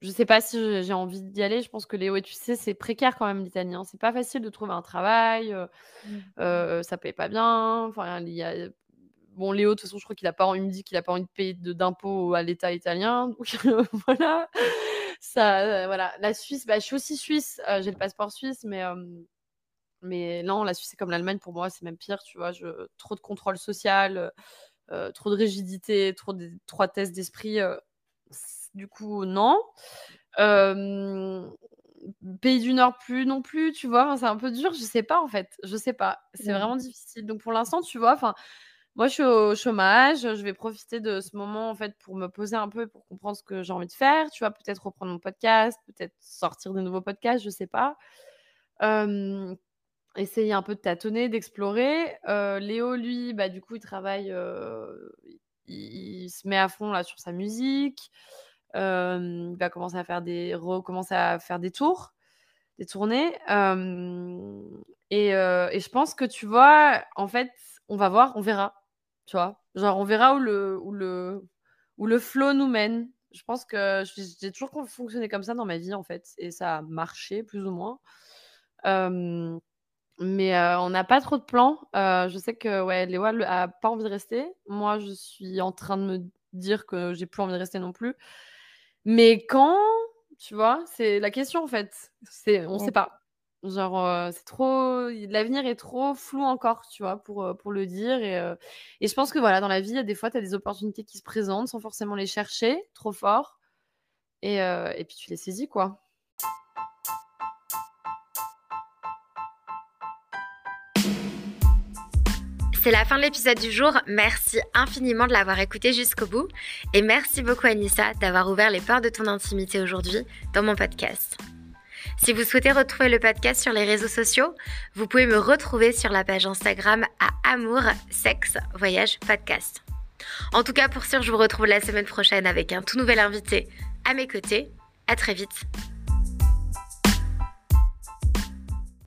je sais pas si j'ai envie d'y aller. Je pense que les ouais, tu sais, c'est précaire quand même l'Italie, hein. C'est pas facile de trouver un travail, heu
Mm.
heu, ça paye pas bien. Enfin, il y a bon, Léo, de toute façon, je crois qu'il a pas il me dit qu'il a pas envie de payer de d'impôts à l'État italien, donc [LAUGHS] voilà. Ça, heu, voilà. La Suisse, bah, je suis aussi suisse, j'ai le passeport suisse, mais mais non, la Suisse, c'est comme l'Allemagne pour moi, c'est même pire, tu vois? Je trop de contrôle social, heu, trop de rigidité, trop d'étroitesse d'esprit, heu, c du coup, non. Hem, pays du Nord, plus non plus, tu vois? C'est un peu dur, je sais pas, en fait, je sais pas. C'est vraiment difficile. Donc pour l'instant, tu vois, enfin, moi, je suis au chômage, je vais profiter de ce moment, en fait, pour me poser un peu, pour comprendre ce que j'ai envie de faire, tu vois? Peut-être reprendre mon podcast, peut-être sortir de nouveaux podcasts, je sais pas. Essayer un peu de tâtonner, d'explorer. Heu, Léo, lui, bah, du coup, il travaille, heu, il se met à fond, là, sur sa musique. Hem, il va commencer à faire des recommencer à faire des tours, des tournées. Et et je pense que, tu vois, en fait, on va voir, on verra. Tu vois? Genre, on verra où le où le où le flow nous mène. Je pense que j'ai toujours fonctionné comme ça dans ma vie, en fait et ça a marché plus ou moins. Mais on n'a pas trop de plans. Je sais que, ouais, Léo a pas envie de rester. Moi, je suis en train de me dire que j'ai plus envie de rester non plus. Mais quand? Tu vois? C'est la question, en fait. C'est on sait
Ouais.
pas. Genre, c'est trop l'avenir est trop flou encore, tu vois? Pour, pour le dire et et je pense que, voilà, dans la vie, il y a des fois, tu as des opportunités qui se présentent sans forcément les chercher trop fort et et puis tu les saisis, quoi.
C'est la fin de l'épisode du jour. Merci infiniment de l'avoir écouté jusqu'au bout. Et merci beaucoup Anissa d'avoir ouvert les portes de ton intimité aujourd'hui dans mon podcast. Si vous souhaitez retrouver le podcast sur les réseaux sociaux, vous pouvez me retrouver sur la page Instagram à Amour, Sexe, Voyage, Podcast. En tout cas, pour sûr, je vous retrouve la semaine prochaine avec un tout nouvel invité à mes côtés. À très vite.